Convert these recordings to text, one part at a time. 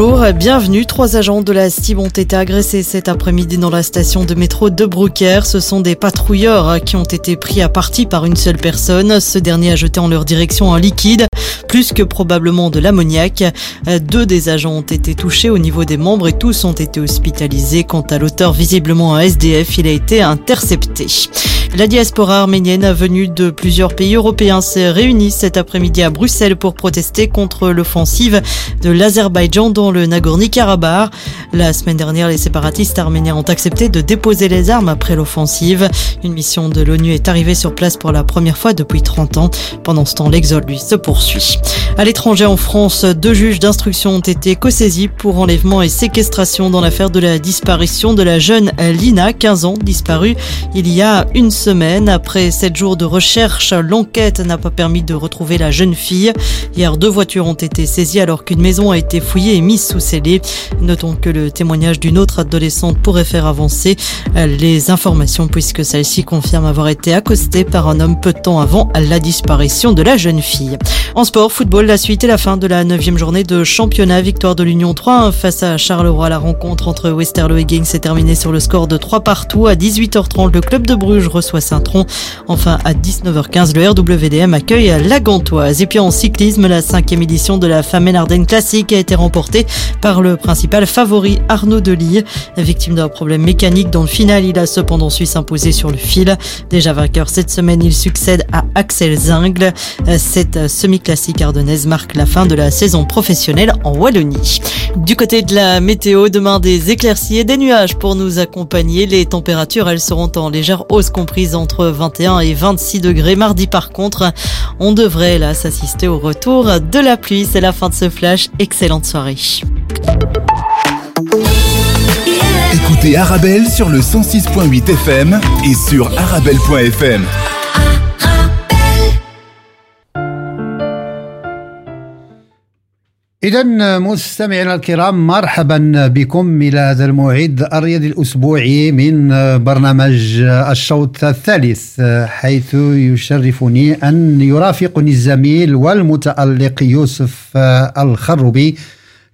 Bonjour, bienvenue. Trois agents de la STIB ont été agressés cet après-midi dans la station de métro de Brouckère. Ce sont des patrouilleurs qui ont été pris à partie par une seule personne. Ce dernier a jeté en leur direction un liquide, plus que probablement de l'ammoniac. Deux des agents ont été touchés au niveau des membres et tous ont été hospitalisés. Quant à l'auteur, visiblement un SDF, il a été intercepté. La diaspora arménienne venue de plusieurs pays européens s'est réunie cet après-midi à Bruxelles pour protester contre l'offensive de l'Azerbaïdjan dans le Nagorno-Karabakh. La semaine dernière, les séparatistes arméniens ont accepté de déposer les armes après l'offensive. Une mission de l'ONU est arrivée sur place pour la première fois depuis 30 ans. Pendant ce temps, l'exode, lui, se poursuit. À l'étranger, en France, deux juges d'instruction ont été co-saisis pour enlèvement et séquestration dans l'affaire de la disparition de la jeune Lina, 15 ans, disparue il y a une semaine. Après sept jours de recherche, l'enquête n'a pas permis de retrouver la jeune fille. Hier, deux voitures ont été saisies alors qu'une maison a été fouillée et mise sous scellé. Notons que le témoignage d'une autre adolescente pourrait faire avancer les informations puisque celle-ci confirme avoir été accostée par un homme peu de temps avant la disparition de la jeune fille. En sport, football, la suite et la fin de la neuvième journée de championnat. Victoire de l'Union 3 face à Charleroi. La rencontre entre Westerlo et Gang s'est terminée sur le score de 3 partout. À 18h30, le club de Bruges reçoit Saint-Tron. Enfin, à 19h15, le RWDM accueille la Gantoise. Et puis en cyclisme, la cinquième édition de la Femelle Ardennes Classique a été remportée par le principal favori Arnaud Delis. Victime d'un problème mécanique dans le final, il a cependant su s'imposer sur le fil. Déjà vainqueur cette semaine, il succède à Axel Zingle. Cette semi-classique ardennaise marque la fin de la saison professionnelle en Wallonie. Du côté de la météo, demain des éclaircies et des nuages pour nous accompagner. Les températures, elles seront en légère hausse comprise entre 21 et 26 degrés. Mardi par contre, on devrait là s'assister au retour de la pluie. C'est la fin de ce flash. Excellente soirée. Écoutez Arabelle sur le 106.8 FM et sur arabelle.fm. إذا مستمعينا الكرام مرحبا بكم إلى هذا الموعد الرياضي الأسبوعي من برنامج الشوط الثالث حيث يشرفني أن يرافقني الزميل والمتألق يوسف الخربي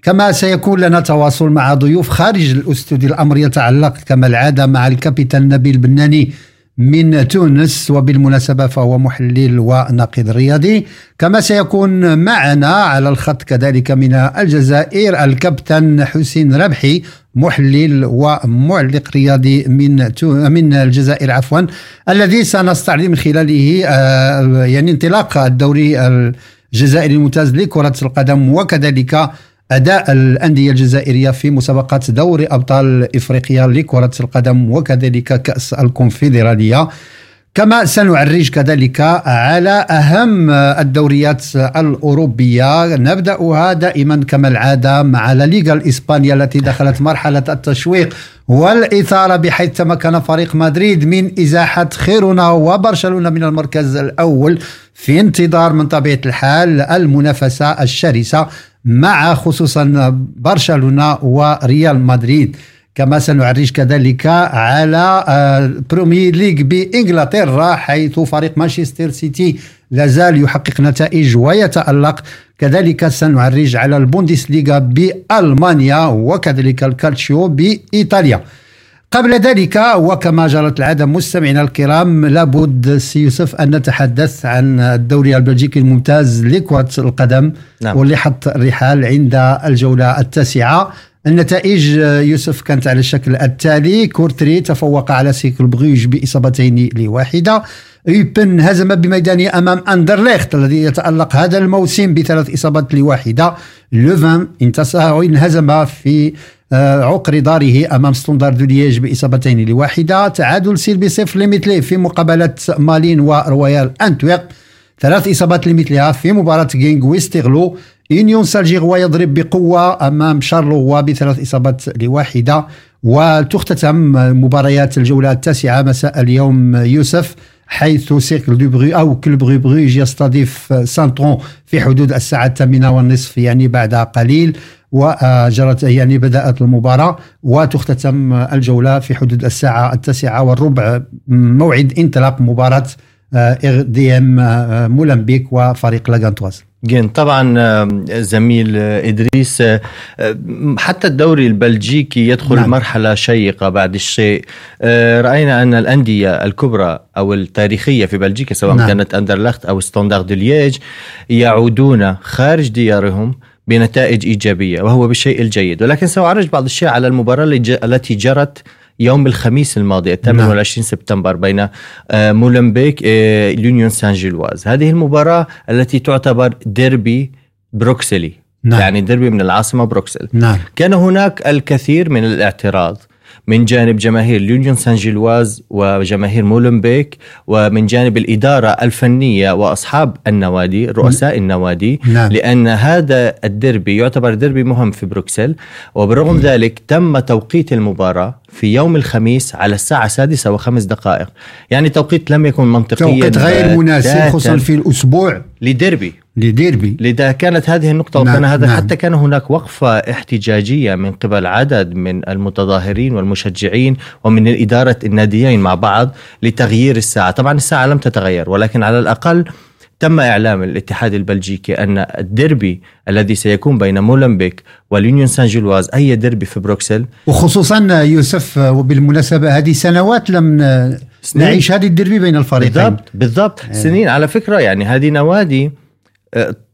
كما سيكون لنا تواصل مع ضيوف خارج الأستوديو الأمر يتعلق كما العادة مع الكابتن نبيل بناني. من تونس وبالمناسبة فهو محلل وناقد رياضي. كما سيكون معنا على الخط كذلك من الجزائر الكابتن حسين ربحي محلل ومعلق رياضي من من الجزائر عفوا الذي سنستعرض من خلاله يعني انطلاق الدوري الجزائري الممتاز لكرة القدم وكذلك أداء الأندية الجزائرية في مسابقات دوري أبطال إفريقيا لكرة القدم وكذلك كأس الكونفدرالية. كما سنعرج كذلك على أهم الدوريات الأوروبية. نبدأها دائما كما العادة مع لا ليغا الإسبانية التي دخلت مرحلة التشويق والإثارة بحيث تمكن فريق مدريد من إزاحة خيرونا وبرشلونة من المركز الأول في انتظار من طبيعة الحال المنافسة الشرسة مع خصوصا برشلونة وريال مدريد. كما سنعرج كذلك على Premier League بإنجلترا حيث فريق مانشستر سيتي لازال يحقق نتائج ويتألق. كذلك سنعرج على البوندسليغا بألمانيا وكذلك الكالتشيو بإيطاليا. قبل ذلك وكما جرت العادة مستمعينا الكرام لابد سي يوسف أن نتحدث عن الدوري البلجيكي الممتاز لكرة القدم نعم. واللي حط الرحال عند الجولة التاسعة. النتائج يوسف كانت على الشكل التالي. كورتري تفوق على سيركل بروج بإصابتين لواحدة. يوبن هزم بميدانه أمام أندرليخت الذي يتألق هذا الموسم بثلاث إصابات لواحدة. لوفان انهزم في عقر داره أمام ستوندار دو لييج بإصابتين لواحدة. تعادل سلبي صفر لمثله في مقابلة مالين ورويال انتويرب ثلاث إصابات لمثلها في مباراة جينغ ويسترلو يونيون سان جيلواز يضرب بقوة أمام شارلوروا بثلاث إصابات لواحدة. وتختتم مباريات الجولة التاسعة مساء اليوم يوسف حيث سيركل دو بروج أو كلوب بروج يستضيف سانترون في حدود الساعة الثامنة والنصف يعني بعد قليل. وجرت يعني بدأت المباراة وتختتم الجولة في حدود الساعة التاسعة والربع موعد انطلاق مباراة دي إم مولمبيك وفريق لاغانتواز جيد طبعا آم، زميل آه، إدريس آه، آه، حتى الدوري البلجيكي يدخل نعم. مرحلة شيقة بعد الشيء آه، رأينا أن الأندية الكبرى أو التاريخية في بلجيكا سواء نعم. كانت اندرلخت أو ستاندارد ليج يعودون خارج ديارهم بنتائج إيجابية وهو بالشيء الجيد. ولكن ساعرج بعض الشيء على ج- التي جرت يوم الخميس الماضي الثامن نعم. والعشرين سبتمبر بين آه، مولمبيك آه، لونيون سان جيلواز هذه المباراة التي تعتبر ديربي بروكسلي. نعم. يعني ديربي من العاصمة بروكسل. نعم. كان هناك الكثير من الاعتراض. من جانب جماهير لونيون سان جيلواز وجماهير مولمبيك ومن جانب الإدارة الفنية وأصحاب النوادي رؤساء النوادي نعم. لأن هذا الديربي يعتبر ديربي مهم في بروكسل. وبرغم ذلك تم توقيت المباراة في يوم الخميس على الساعة السادسة وخمس دقائق. يعني توقيت لم يكن منطقيا توقيت غير مناسب خصوصا في الأسبوع. لديربي. لديربي. لذا كانت هذه النقطة نعم، وكان هذا نعم. حتى كان هناك وقفة احتجاجية من قبل عدد من المتظاهرين والمشجعين ومن الإدارة الناديين مع بعض لتغيير الساعة. طبعا الساعة لم تتغير ولكن على الأقل تم إعلام الاتحاد البلجيكي أن الديربي الذي سيكون بين مولمبيك واليونيون سان جيلواز أي ديربي في بروكسل. وخصوصا يوسف وبالمناسبة هذه سنوات لم. نعيش هذه الدربي بين الفريقين. بالضبط بالضبط. سنين. على فكرة يعني هذه نوادي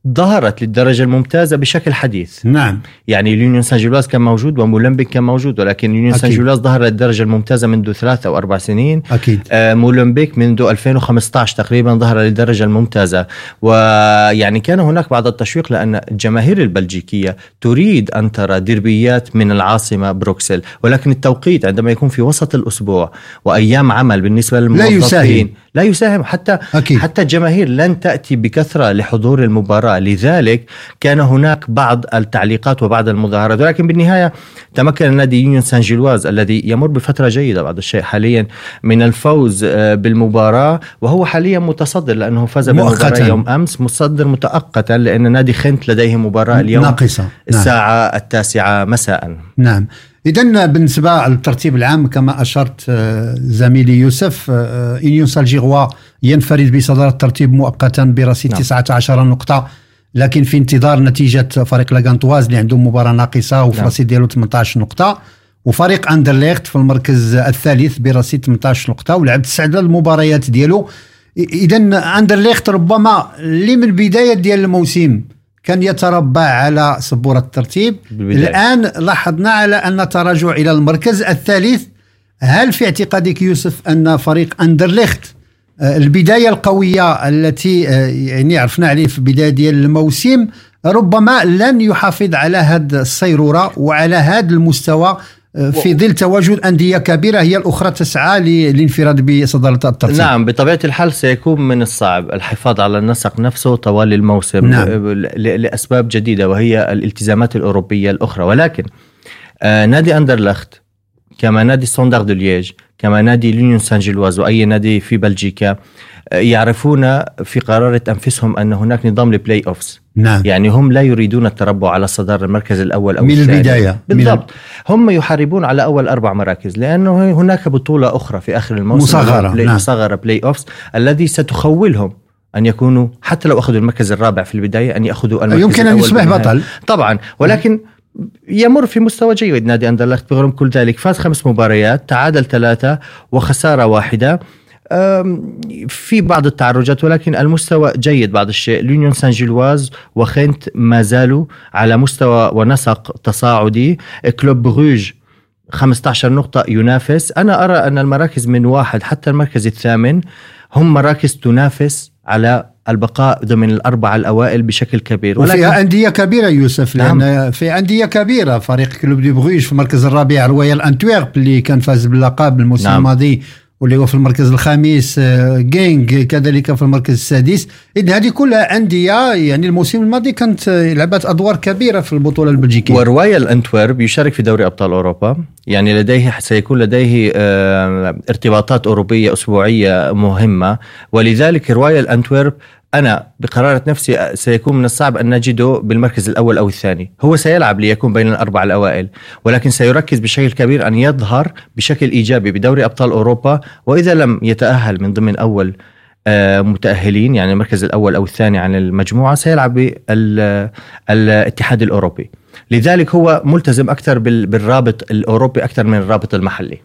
ظهرت للدرجة الممتازة بشكل حديث. نعم. يعني اليونيون سان جيلواز كان موجود ومولمبيك كان موجود ولكن اليونيون سان أكيد. جيلواز ظهر للدرجة الممتازة منذ ثلاث أو أربع سنين. أكيد. آه، مولمبيك منذ 2015 تقريبا ظهر للدرجة الممتازة. ويعني كان هناك بعض التشويق لأن الجماهير البلجيكية تريد أن ترى ديربيات من العاصمة بروكسل ولكن التوقيت عندما يكون في وسط الأسبوع وأيام عمل بالنسبة للموظفين يساهم. لا يساهم. حتى أكيد. حتى الجماهير لن تأتي بكثرة لحضور المباراة. لذلك كان هناك بعض التعليقات وبعض المظاهرات. ولكن بالنهاية تمكن نادي يونيون سان جيلواز الذي يمر بفترة جيدة بعض الشيء حاليا من الفوز آه، بالمباراة. وهو حاليا متصدر لأنه فاز بالمباراة مؤقتاً. يوم أمس. متصدر مؤقتا لأن نادي خنت لديه مباراة اليوم ناقصة. نعم. الساعة التاسعة مساء. نعم. إذا بالنسبة للترتيب العام كما أشرت آه، زميلي يوسف آه، إنيون سالجيغوا ينفرد بصدارة الترتيب مؤقتا برصيد نعم. 19 نقطة لكن في انتظار نتيجة فريق لاغانتواز اللي عنده مباراة ناقصة وفي. رصيد ديالو 18 نقطة وفريق أندرليخت في المركز الثالث برصيد 18 نقطة ولعب تسع المباريات ديالو إذا أندرليخت ربما اللي من بداية ديال الموسم كان يتربع على سبورة الترتيب بالبداية. الآن لاحظنا على أن تراجع إلى المركز الثالث هل في اعتقادك يوسف أن فريق أندرليخت آه، البداية القوية التي آه، يعني عرفنا عليه في بداية ديال الموسم ربما لن يحافظ على هذه الصيرورة وعلى هذا المستوى في ظل تواجد أندية كبيرة هي الأخرى تسعى للانفراد بصدارة الترتيب نعم بطبيعة الحال سيكون من الصعب الحفاظ على النسق نفسه طوال الموسم نعم. لأسباب جديدة وهي الالتزامات الأوروبية الأخرى ولكن آه نادي أندرلخت كما نادي ستاندارد دو ليج كما نادي لونيون سان جيلواز وأي نادي في بلجيكا آه، يعرفون في قرارة أنفسهم أن هناك نظام ال play-offs نعم يعني هم لا يريدون التربع على صدارة المركز الأول أو من الثاني. البداية. من بالضبط هم يحاربون على أول أربع مراكز لأنه هناك بطولة أخرى في آخر الموسم مصغرة، play نعم. مصغرة play-offs الذي ستخولهم أن يكونوا حتى لو أخذوا المركز الرابع في البداية أن يأخذوا المركز يمكن أن يصبح. بطل طبعا ولكن يمر في مستوى جيد نادي أندرلخت برغم كل ذلك. فاز خمس مباريات تعادل ثلاثة وخسارة واحدة. في بعض التعرجات ولكن المستوى جيد بعض الشيء. لونيون سان جيلواز وخنت ما زالوا على مستوى ونسق تصاعدي. كلوب بروج 15 نقطة ينافس. أنا أرى أن المراكز من واحد حتى المركز الثامن هم مراكز تنافس على البقاء ضمن الأربعة الأوائل بشكل كبير. وفيها أندية كبيرة يوسف نعم. لأن في أندية كبيرة فريق كلوب دي بروج في المركز الرابع رويال أنتويرب اللي كان فاز باللقب الموسم نعم. الماضي واللي هو في المركز الخامس آه، جينغ كذلك في المركز السادس. إذن هذه كلها أندية يعني الموسم الماضي كانت لعبت أدوار كبيرة في البطولة البلجيكية. ورويال انتورب يشارك في دوري أبطال أوروبا. يعني لديه سيكون لديه آه، ارتباطات أوروبية أسبوعية مهمة. ولذلك رويال انتورب أنا بقرارة نفسي سيكون من الصعب أن نجده بالمركز الأول أو الثاني، هو سيلعب ليكون بين الاربعه الأوائل، ولكن سيركز بشكل كبير أن يظهر بشكل إيجابي بدوري أبطال أوروبا وإذا لم يتأهل من ضمن أول آه، متأهلين يعني المركز الأول أو الثاني عن المجموعة سيلعب بالاتحاد الأوروبي. لذلك هو ملتزم أكثر بالرابط الأوروبي أكثر من الرابط المحلي.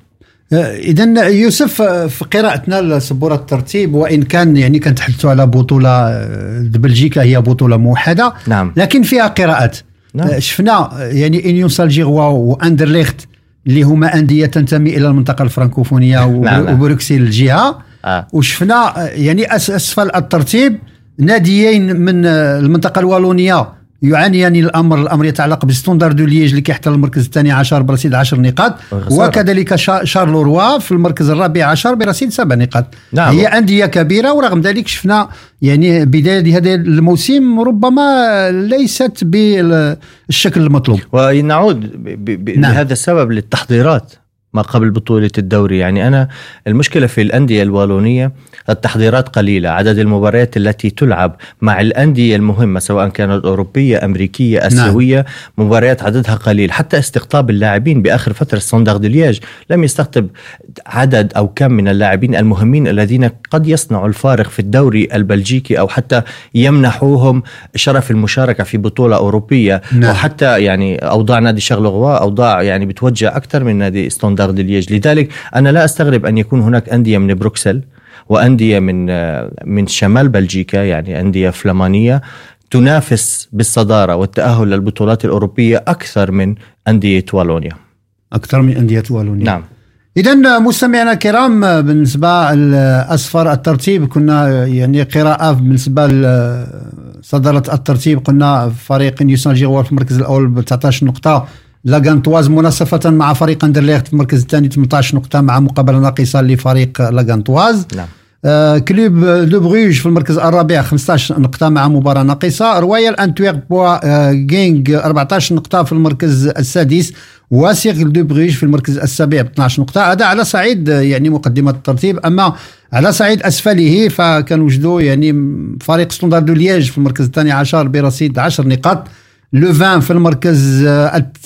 اذا يوسف في قراءتنا لسبورة الترتيب وإن كان يعني كنتحدثوا على بطولة بلجيكا هي بطولة موحدة نعم لكن فيها قراءات نعم. شفنا يعني اونيون سان جيلواز واندرليخت اللي هما أندية تنتمي إلى المنطقة الفرنكوفونية نعم. نعم. وبروكسل الجهة آه. وشفنا يعني أسفل الترتيب ناديين من المنطقة الوالونيه يعانيان الأمر الأمر يتعلق بالستوندار دو ليج اللي كيحتل المركز الثاني عشر برصيد 10 نقاط. وكذلك شارلوروا في المركز الرابع عشر برصيد سبع نقاط. نعم. هي أندية كبيرة ورغم ذلك شفنا يعني بداية هذا الموسم ربما ليست بالشكل المطلوب. ونعود نعم. بهذا السبب للتحضيرات. ما قبل بطولة الدوري يعني أنا المشكلة في الأندية الوالونية التحضيرات قليلة عدد المباريات التي تلعب مع الأندية المهمة سواء كانت أوروبية أمريكية أسيوية نعم. مباريات عددها قليل حتى استقطاب اللاعبين بآخر فترة سونداغ دلياج لم يستقطب عدد أو كم من اللاعبين المهمين الذين قد يصنعوا الفارق في الدوري البلجيكي أو حتى يمنحوهم شرف المشاركة في بطولة أوروبية نعم. وحتى يعني أوضاع نادي شارلوروا أوضاع يعني بتوجه أكثر من نادي ستوندار ليج لذلك أنا لا أستغرب أن يكون هناك أندية من بروكسل وأندية من من شمال بلجيكا يعني أندية فلمانيه تنافس بالصدارة والتأهل للبطولات الأوروبية أكثر من أندية والونيا. أكثر من أندية والونيا. نعم. اذا مستمعينا الكرام بالنسبة لأسفل الترتيب كنا يعني قراءة بالنسبة لصدارة الترتيب قلنا فريق يونيون سان جيلواز في المركز الأول ب 19 نقطة لاغانتواز مناصفة مع فريق أندرليخت في المركز الثاني 18 نقطة مع مقابلة ناقصة لفريق لاغانتواز. نعم. آه كلوب دو بروج في المركز الرابع 15 نقطة مع مباراة ناقصة. رويال انتويرب بوا آه جينغ 14 نقطة في المركز السادس. وسيركل دو بروج في المركز السابع ب 12 نقطة. هذا على صعيد آه، يعني مقدمة الترتيب. أما على صعيد أسفله فكنوجدوا يعني فريق ستوندار دو ليج في المركز الثاني عشر برصيد 10 نقاط. لوفان في المركز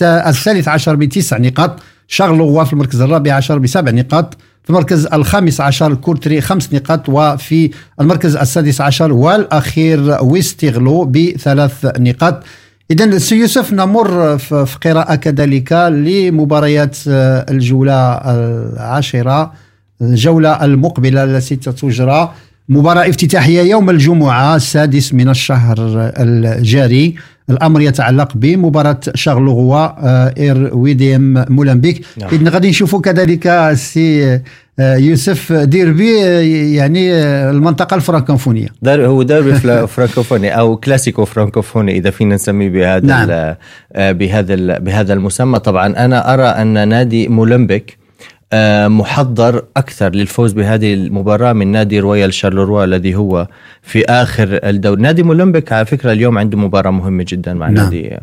الثالث عشر بتسع نقاط شارلوروا في المركز الرابع عشر بسبع نقاط في المركز الخامس عشر كورتري خمس نقاط وفي المركز السادس عشر والأخير ويسترلو بثلاث نقاط إذا سي يوسف نمر في قراءة كذلك لمباريات الجولة العاشرة الجولة المقبلة التي ستجرى مباراة افتتاحية يوم الجمعة السادس من الشهر الجاري الأمر يتعلق بمباراة شارلغوا آه، RWDM مولمبيك نعم. إذن غادي نشوفوا كذلك سي آه، يوسف ديربي آه، يعني المنطقة الفرنكوفونية هذا هو ديربي فرانكوفوني أو كلاسيكو فرانكوفوني إذا فينا نسميه بهذا نعم. بهذا بهذا المسمى طبعا أنا أرى أن نادي مولمبيك محضر أكثر للفوز بهذه المباراة من نادي رويال شارلروا الذي هو في آخر الدوري نادي مولمبيك على فكرة اليوم عنده مباراة مهمة جدا مع نعم. نادي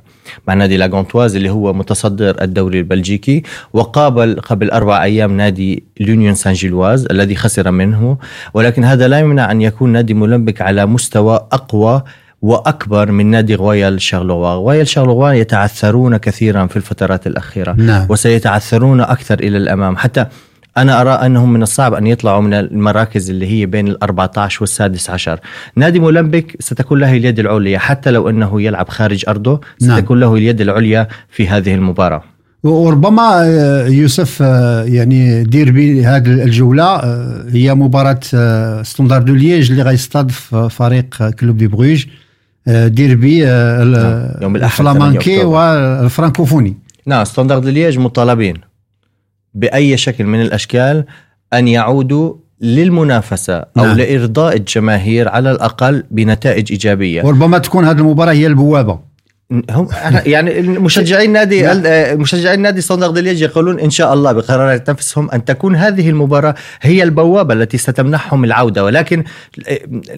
مع نادي لاغانتواز اللي هو متصدر الدوري البلجيكي وقابل قبل أربع أيام نادي لونيون سان جيلواز الذي خسر منه ولكن هذا لا يمنع أن يكون نادي مولمبيك على مستوى أقوى وأكبر من نادي غويال شارلوا غويال شارلوا يتعثرون كثيرا في الفترات الأخيرة نعم. وسيتعثرون أكثر إلى الأمام حتى أنا أرى أنهم من الصعب أن يطلعوا من المراكز اللي هي بين ال 14 والسادس عشر نادي مولمبيك ستكون له اليد العليا حتى لو أنه يلعب خارج أرضه نعم. ستكون نعم. له اليد العليا في هذه المباراة وربما آه، يوسف آه، يعني دير هذه الجولة آه، هي مباراة ستوندار دو ليج اللي غيستضيف فريق كلوب دي بروج ديربي آه، نعم. الفلامانكي والفرانكوفوني نعم ستاندرد ليج مطالبين بأي شكل من الأشكال أن يعودوا للمنافسة أو نعم. لإرضاء الجماهير على الأقل بنتائج إيجابية وربما تكون هذه المباراة هي البوابة هم يعني مشجعين نادي. مشجعين نادي ستوندار دليج يقولون إن شاء الله بقرارة نفسهم أن تكون هذه المباراة هي البوابة التي ستمنحهم العودة. ولكن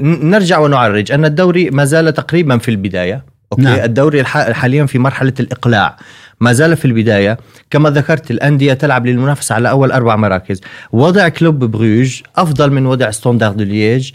نرجع ونعرج أن الدوري ما زال تقريبا في البداية. okay؟ نعم. الدوري حاليا في مرحلة الإقلاع. ما زال في البداية. كما ذكرت الأندية تلعب للمنافسة على أول أربع مراكز. وضع كلوب بروج أفضل من وضع ستوندار دليج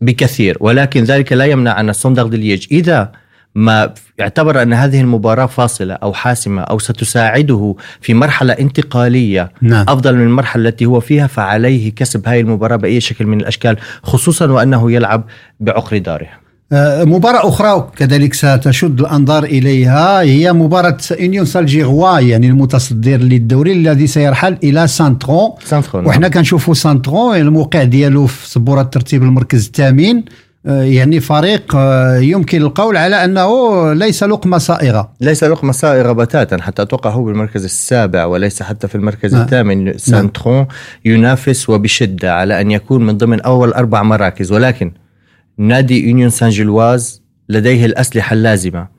بكثير. ولكن ذلك لا يمنع أن ستوندار دليج إذا ما اعتبر أن هذه المباراة فاصلة أو حاسمة أو ستساعده في مرحلة انتقالية نعم. أفضل من المرحلة التي هو فيها فعليه كسب هذه المباراة بأي شكل من الأشكال خصوصا وأنه يلعب بعقر داره آه، مباراة أخرى كذلك ستشد الأنظار إليها هي مباراة يونيون سان جيلواز يعني المتصدر للدوري الذي سيرحل إلى سانترون سانترون وحنا كنشوفوا سانترون الموقع ديالو في سبورة ترتيب المركز الثامن. يعني فريق آه، يمكن القول على أنه ليس لقمة صائغة. ليس لقمة سائغة بتاتا حتى أتوقع هو بالمركز السابع وليس حتى في المركز نعم. الثامن. سانترون ينافس وبشدة على أن يكون من ضمن أول أربع مراكز ولكن نادي يونيون سان جيلواز لديه الأسلحة اللازمة.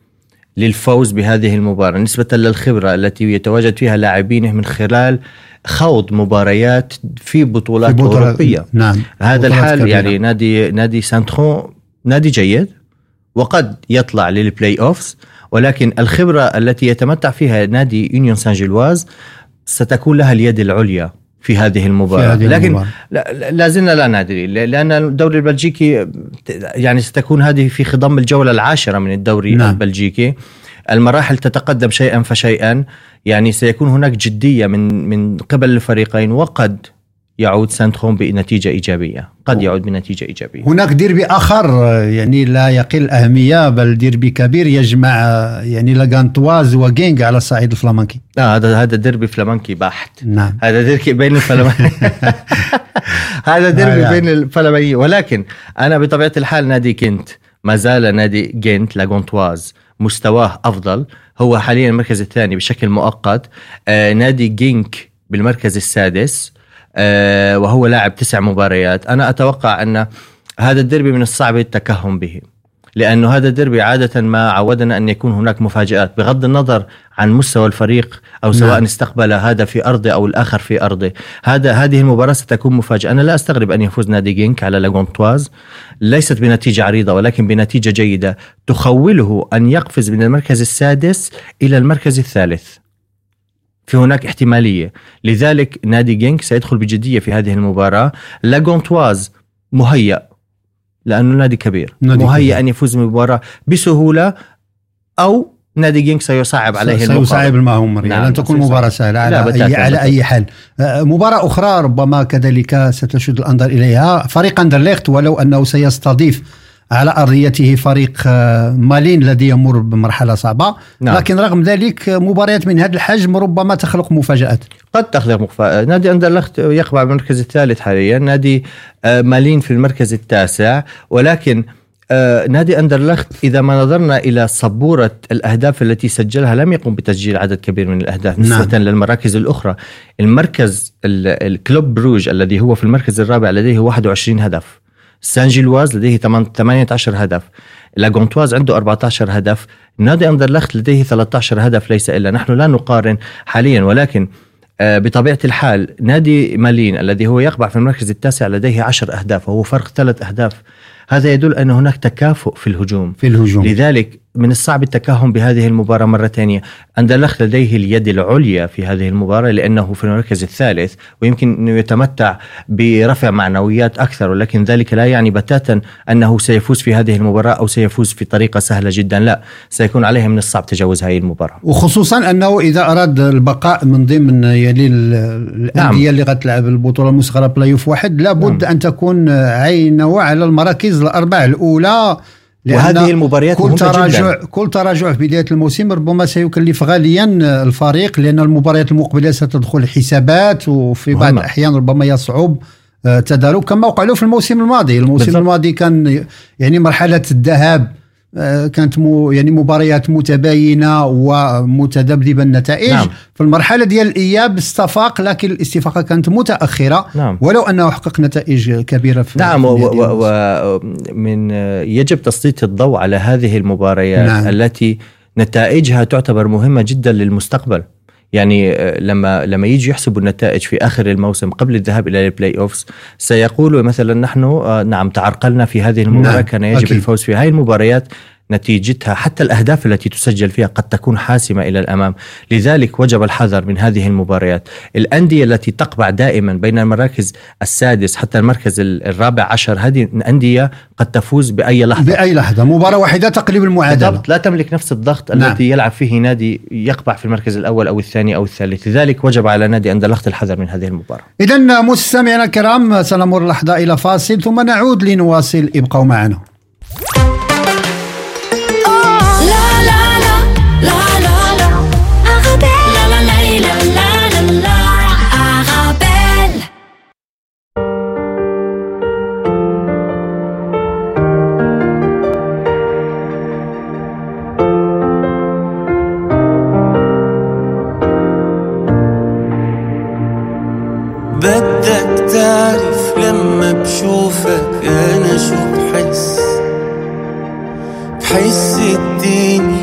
للفوز بهذه المباراة نسبة للخبرة التي يتواجد فيها لاعبينه من خلال خوض مباريات في بطولات, في بطولة- أوروبية نعم هذا بطولات الحال كبيرة. يعني نادي نادي سانترون نادي جيد وقد يطلع لل play-offs ولكن الخبرة التي يتمتع فيها نادي يونيون سان جيلواز ستكون لها اليد العليا في هذه المباراة في هذه لكن المباراة. لا- زلنا لا ندري لأن الدوري البلجيكي يعني ستكون هذه في خضم الجولة العاشرة من الدوري نعم. البلجيكي المراحل تتقدم شيئا فشيئا يعني سيكون هناك جدية من من قبل الفريقين وقد يعود سانتخون بنتيجة إيجابية. قد يعود بنتيجة إيجابية. هناك ديربي آه، يعني لا يقل أهمية بل ديربي كبير يجمع آه، يعني لاغانتواز وجينغ على الصعيد الفلامنكي. آه هذا هذا ديربي فلامنكي بحت. نعم. هذا ديربي بين الفلامنكي. هذا ديربي لا. بين الفلامنكي. ولكن أنا بطبيعة الحال نادي كنت. ما زال نادي جنت لاغونتواز مستواه أفضل. هو حاليا المركز الثاني بشكل مؤقت. آه نادي جينك بالمركز السادس. آه وهو لاعب تسع مباريات. أنا أتوقع أن هذا الديربي من الصعب التكهن به لأنه هذا الديربي عادة ما عودنا أن يكون هناك مفاجآت بغض النظر عن مستوى الفريق أو سواء نعم. استقبل هذا في أرضه أو الآخر في أرضه. هذا هذه المباراة ستكون مفاجأة. أنا لا أستغرب أن يفوز نادي جينك على لاغونتواز ليست بنتيجة عريضة ولكن بنتيجة جيدة تخوله أن يقفز من المركز السادس إلى المركز الثالث. في هناك احتمالية. لذلك نادي جينك سيدخل بجدية في هذه المباراة. لاغونتواز مهيأ لأنه نادي كبير. نادي مهيأ كبير. أن يفوز بالمباراه بسهولة أو نادي جينك سيصعب عليه سيصعب المقابله المهمة نعم، لن تكون سيصعب. مباراة سهلة على أي على. أي حال. آه، مباراة أخرى ربما كذلك ستشد الأنظار إليها. فريق أندرليخت ولو أنه سيستضيف على أرضيته فريق آه، مالين الذي يمر بمرحلة صعبة. نعم. لكن رغم ذلك آه، مباريات من هذا الحجم ربما تخلق مفاجآت. قد تخلق مخفى نادي اندرلخت يقبع بالمركز الثالث حاليا. نادي آه، مالين في المركز التاسع. ولكن نادي اندرلخت إذا ما نظرنا إلى سبوره الأهداف التي سجلها لم يقم بتسجيل عدد كبير من الأهداف نعم. نسبه للمراكز الأخرى. المركز ال- الكلوب بروج الذي هو في المركز الرابع لديه 21 هدف. سان جيلواز لديه 18 هدف. لاغونتواز عنده 14 هدف. نادي أندرلخت لديه 13 هدف ليس إلا. نحن لا نقارن حاليا ولكن آه، بطبيعة الحال نادي مالين الذي هو يقبع في المركز التاسع لديه عشر أهداف وهو فرق ثلاث أهداف. هذا يدل أن هناك تكافؤ في الهجوم. في الهجوم. لذلك من الصعب التكهن بهذه المباراة مرة ثانية أندرلخت لديه اليد العليا في هذه المباراة لأنه في المركز الثالث ويمكن أنه يتمتع برفع معنويات أكثر ولكن ذلك لا يعني بتاتا أنه سيفوز في هذه المباراة أو سيفوز في طريقة سهلة جدا لا سيكون عليه من الصعب تجاوز هذه المباراة وخصوصا أنه إذا أراد البقاء من ضمن يعني ال- الأندية نعم. اللي غتلعب البطولة المصغره بلاي اوف واحد لابد نعم. أن تكون عينه على المراكز الاربع الأولى لأن وهذه المباريات كل تراجع جدا كل تراجع في بداية الموسم ربما سيكلف غاليا الفريق لأن المباريات المقبلة ستدخل حسابات وفي بعض. الأحيان ربما يصعب آه، تدارك كما وقع له في الموسم الماضي الموسم بالضبط. الماضي كان يعني مرحلة الذهاب كانت مو يعني مباريات متباينة ومتذبذبة النتائج نعم. في المرحلة ديال الإياب استفاق لكن الاستفاقة كانت متأخرة نعم ولو أنه حقق نتائج كبيرة في نعم. ومن يجب تسليط الضوء على هذه المباريات نعم. التي نتائجها تعتبر مهمة جدا للمستقبل يعني آه، لما لما يجي يحسبوا النتائج في آخر الموسم قبل الذهاب إلى ال play-offs سيقولوا مثلا نحن آه، نعم تعرقلنا في هذه المباراة نعم، كان يجب أكيد. الفوز في هذه المباريات نتيجتها حتى الأهداف التي تسجل فيها قد تكون حاسمة إلى الأمام. لذلك وجب الحذر من هذه المباريات. الأندية التي تقبع دائما بين المراكز السادس حتى المركز الرابع عشر هذه الأندية قد تفوز بأي لحظة. بأي لحظة. مباراة واحدة تقلب المعادلة. بالضبط. لا تملك نفس الضغط نعم. الذي يلعب فيه نادي يقبع في المركز الأول أو الثاني أو الثالث. لذلك وجب على نادي أندلخت الحذر من هذه المباراة. إذا مستمعينا الكرام سنمر لحظة إلى فاصل ثم نعود لنواصل. ابقوا معنا. انا شو بحس بحس الدنيا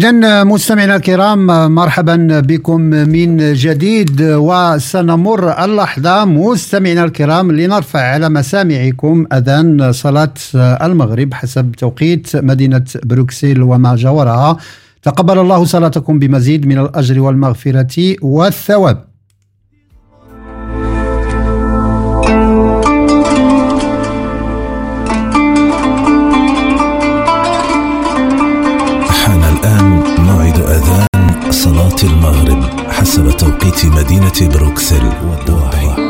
إذا مستمعينا الكرام مرحبا بكم من جديد وسنمر اللحظة مستمعينا الكرام لنرفع على مسامعكم أذان صلاة المغرب حسب توقيت مدينة بروكسل وما جاورها. تقبل الله صلاتكم بمزيد من الأجر والمغفرة والثواب. صلاة المغرب حسب توقيت مدينة بروكسل والدواحي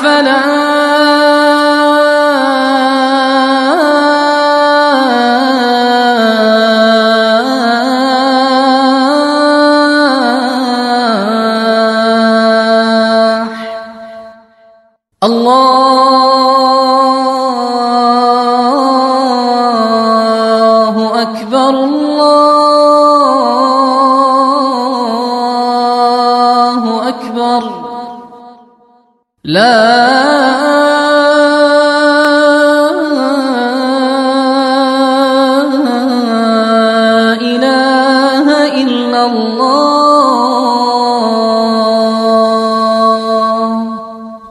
الفلاح الله أكبر الله أكبر لا إله إلا الله.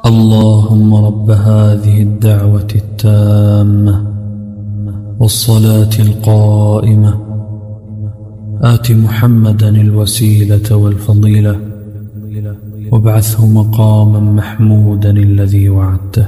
اللهم رب هذه الدعوة التامة والصلاة القائمة. آت محمدا الوسيلة والفضيلة. وابعثه مقاما محمودا الذي وعدته.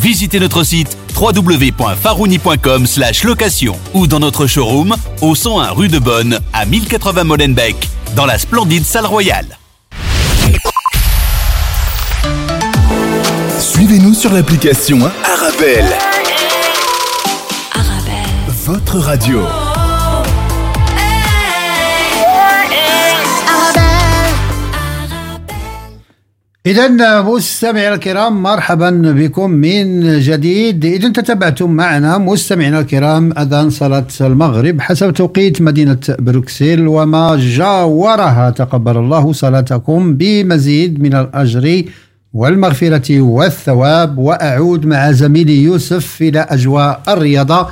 Visitez notre site www.farouni.com location ou dans notre showroom au 101 rue de Bonne à 1080 Molenbeek dans la splendide salle royale. Suivez-nous sur l'application Arabelle. Votre radio. إذا مستمعينا الكرام مرحبا بكم من جديد. إذا تتبعتم معنا مستمعينا الكرام أذان صلاة المغرب حسب توقيت مدينة بروكسل وما جاورها تقبل الله صلاتكم بمزيد من الأجر والمغفرة والثواب. وأعود مع زميلي يوسف إلى أجواء الرياضة.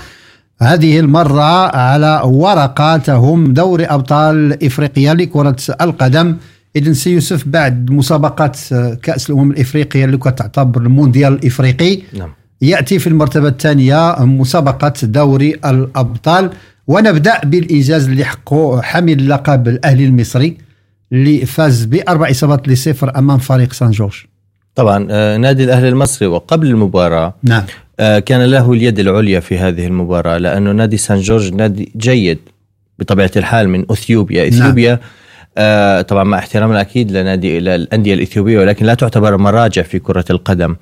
هذه المرة على ورقاتهم دوري أبطال إفريقيا لكرة القدم. إذن سي يوسف بعد مسابقات كأس الأمم الإفريقية اللي كتعتبر المونديال الإفريقي نعم. يأتي في المرتبة الثانية مسابقة دوري الأبطال. ونبدأ بالإنجاز اللي حقه حامل اللقب الأهلي المصري اللي فاز بأربع إصابات لصفر أمام فريق سان جورج. طبعا آه، نادي الأهلي المصري وقبل المباراة نعم. آه، كان له اليد العليا في هذه المباراة لأنه نادي سان جورج نادي جيد بطبيعة الحال من أثيوبيا. أثيوبيا آه، طبعا مع احترامنا أكيد لنادي الانديه الإثيوبية ولكن لا تعتبر مراجع في كرة القدم.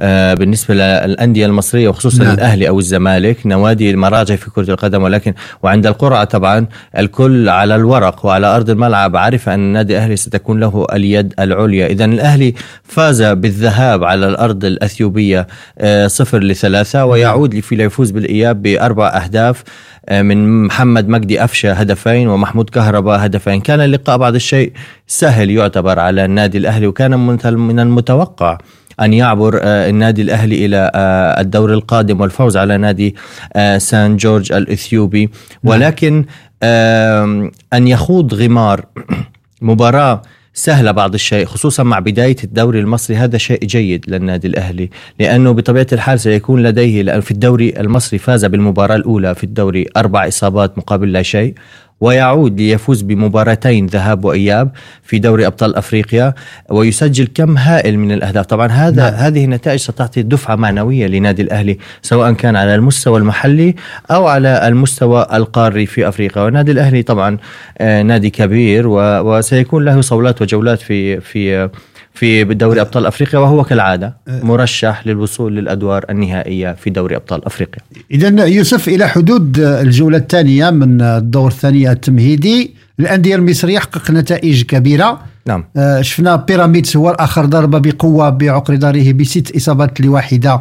آه، بالنسبة للأندية المصرية وخصوصا نعم. الأهلي أو الزمالك نوادي مراجع في كرة القدم ولكن وعند القرعة طبعا الكل على الورق وعلى أرض الملعب عرف أن النادي الأهلي ستكون له اليد العليا. اذا الأهلي فاز بالذهاب على الأرض الإثيوبية آه، صفر لثلاثة ويعود في ليفوز بالإياب بأربع أهداف آه، من محمد مجدي أفشة هدفين ومحمود كهرباء هدفين. كان اللقاء بعض الشيء سهل يعتبر على النادي الأهلي وكان من المتوقع أن يعبر آه، النادي الأهلي إلى آه، الدور القادم والفوز على نادي آه، سان جورج الإثيوبي. ولكن آم، أن يخوض غمار مباراة سهلة بعض الشيء خصوصا مع بداية الدوري المصري هذا شيء جيد للنادي الأهلي لأنه بطبيعة الحال سيكون لديه لأن في الدوري المصري فاز بالمباراة الأولى في الدوري أربع إصابات مقابل لا شيء. ويعود ليفوز بمباراتين ذهاب وإياب في دوري أبطال أفريقيا ويسجل كم هائل من الأهداف طبعا هذا نعم. هذه النتائج ستعطي دفعه معنوية لنادي الأهلي سواء كان على المستوى المحلي أو على المستوى القاري في أفريقيا والنادي الأهلي طبعا آه، نادي كبير وسيكون له صولات وجولات في في في دوري أبطال أفريقيا وهو كالعادة مرشح للوصول للأدوار النهائية في دوري أبطال أفريقيا. اذا يوسف إلى حدود الجولة الثانية من الدور الثاني التمهيدي الأندية المصرية حقق نتائج كبيرة. نعم. آه، شفنا بيراميدز هو الآخر ضرب بقوة بعقر داره بست إصابات لواحدة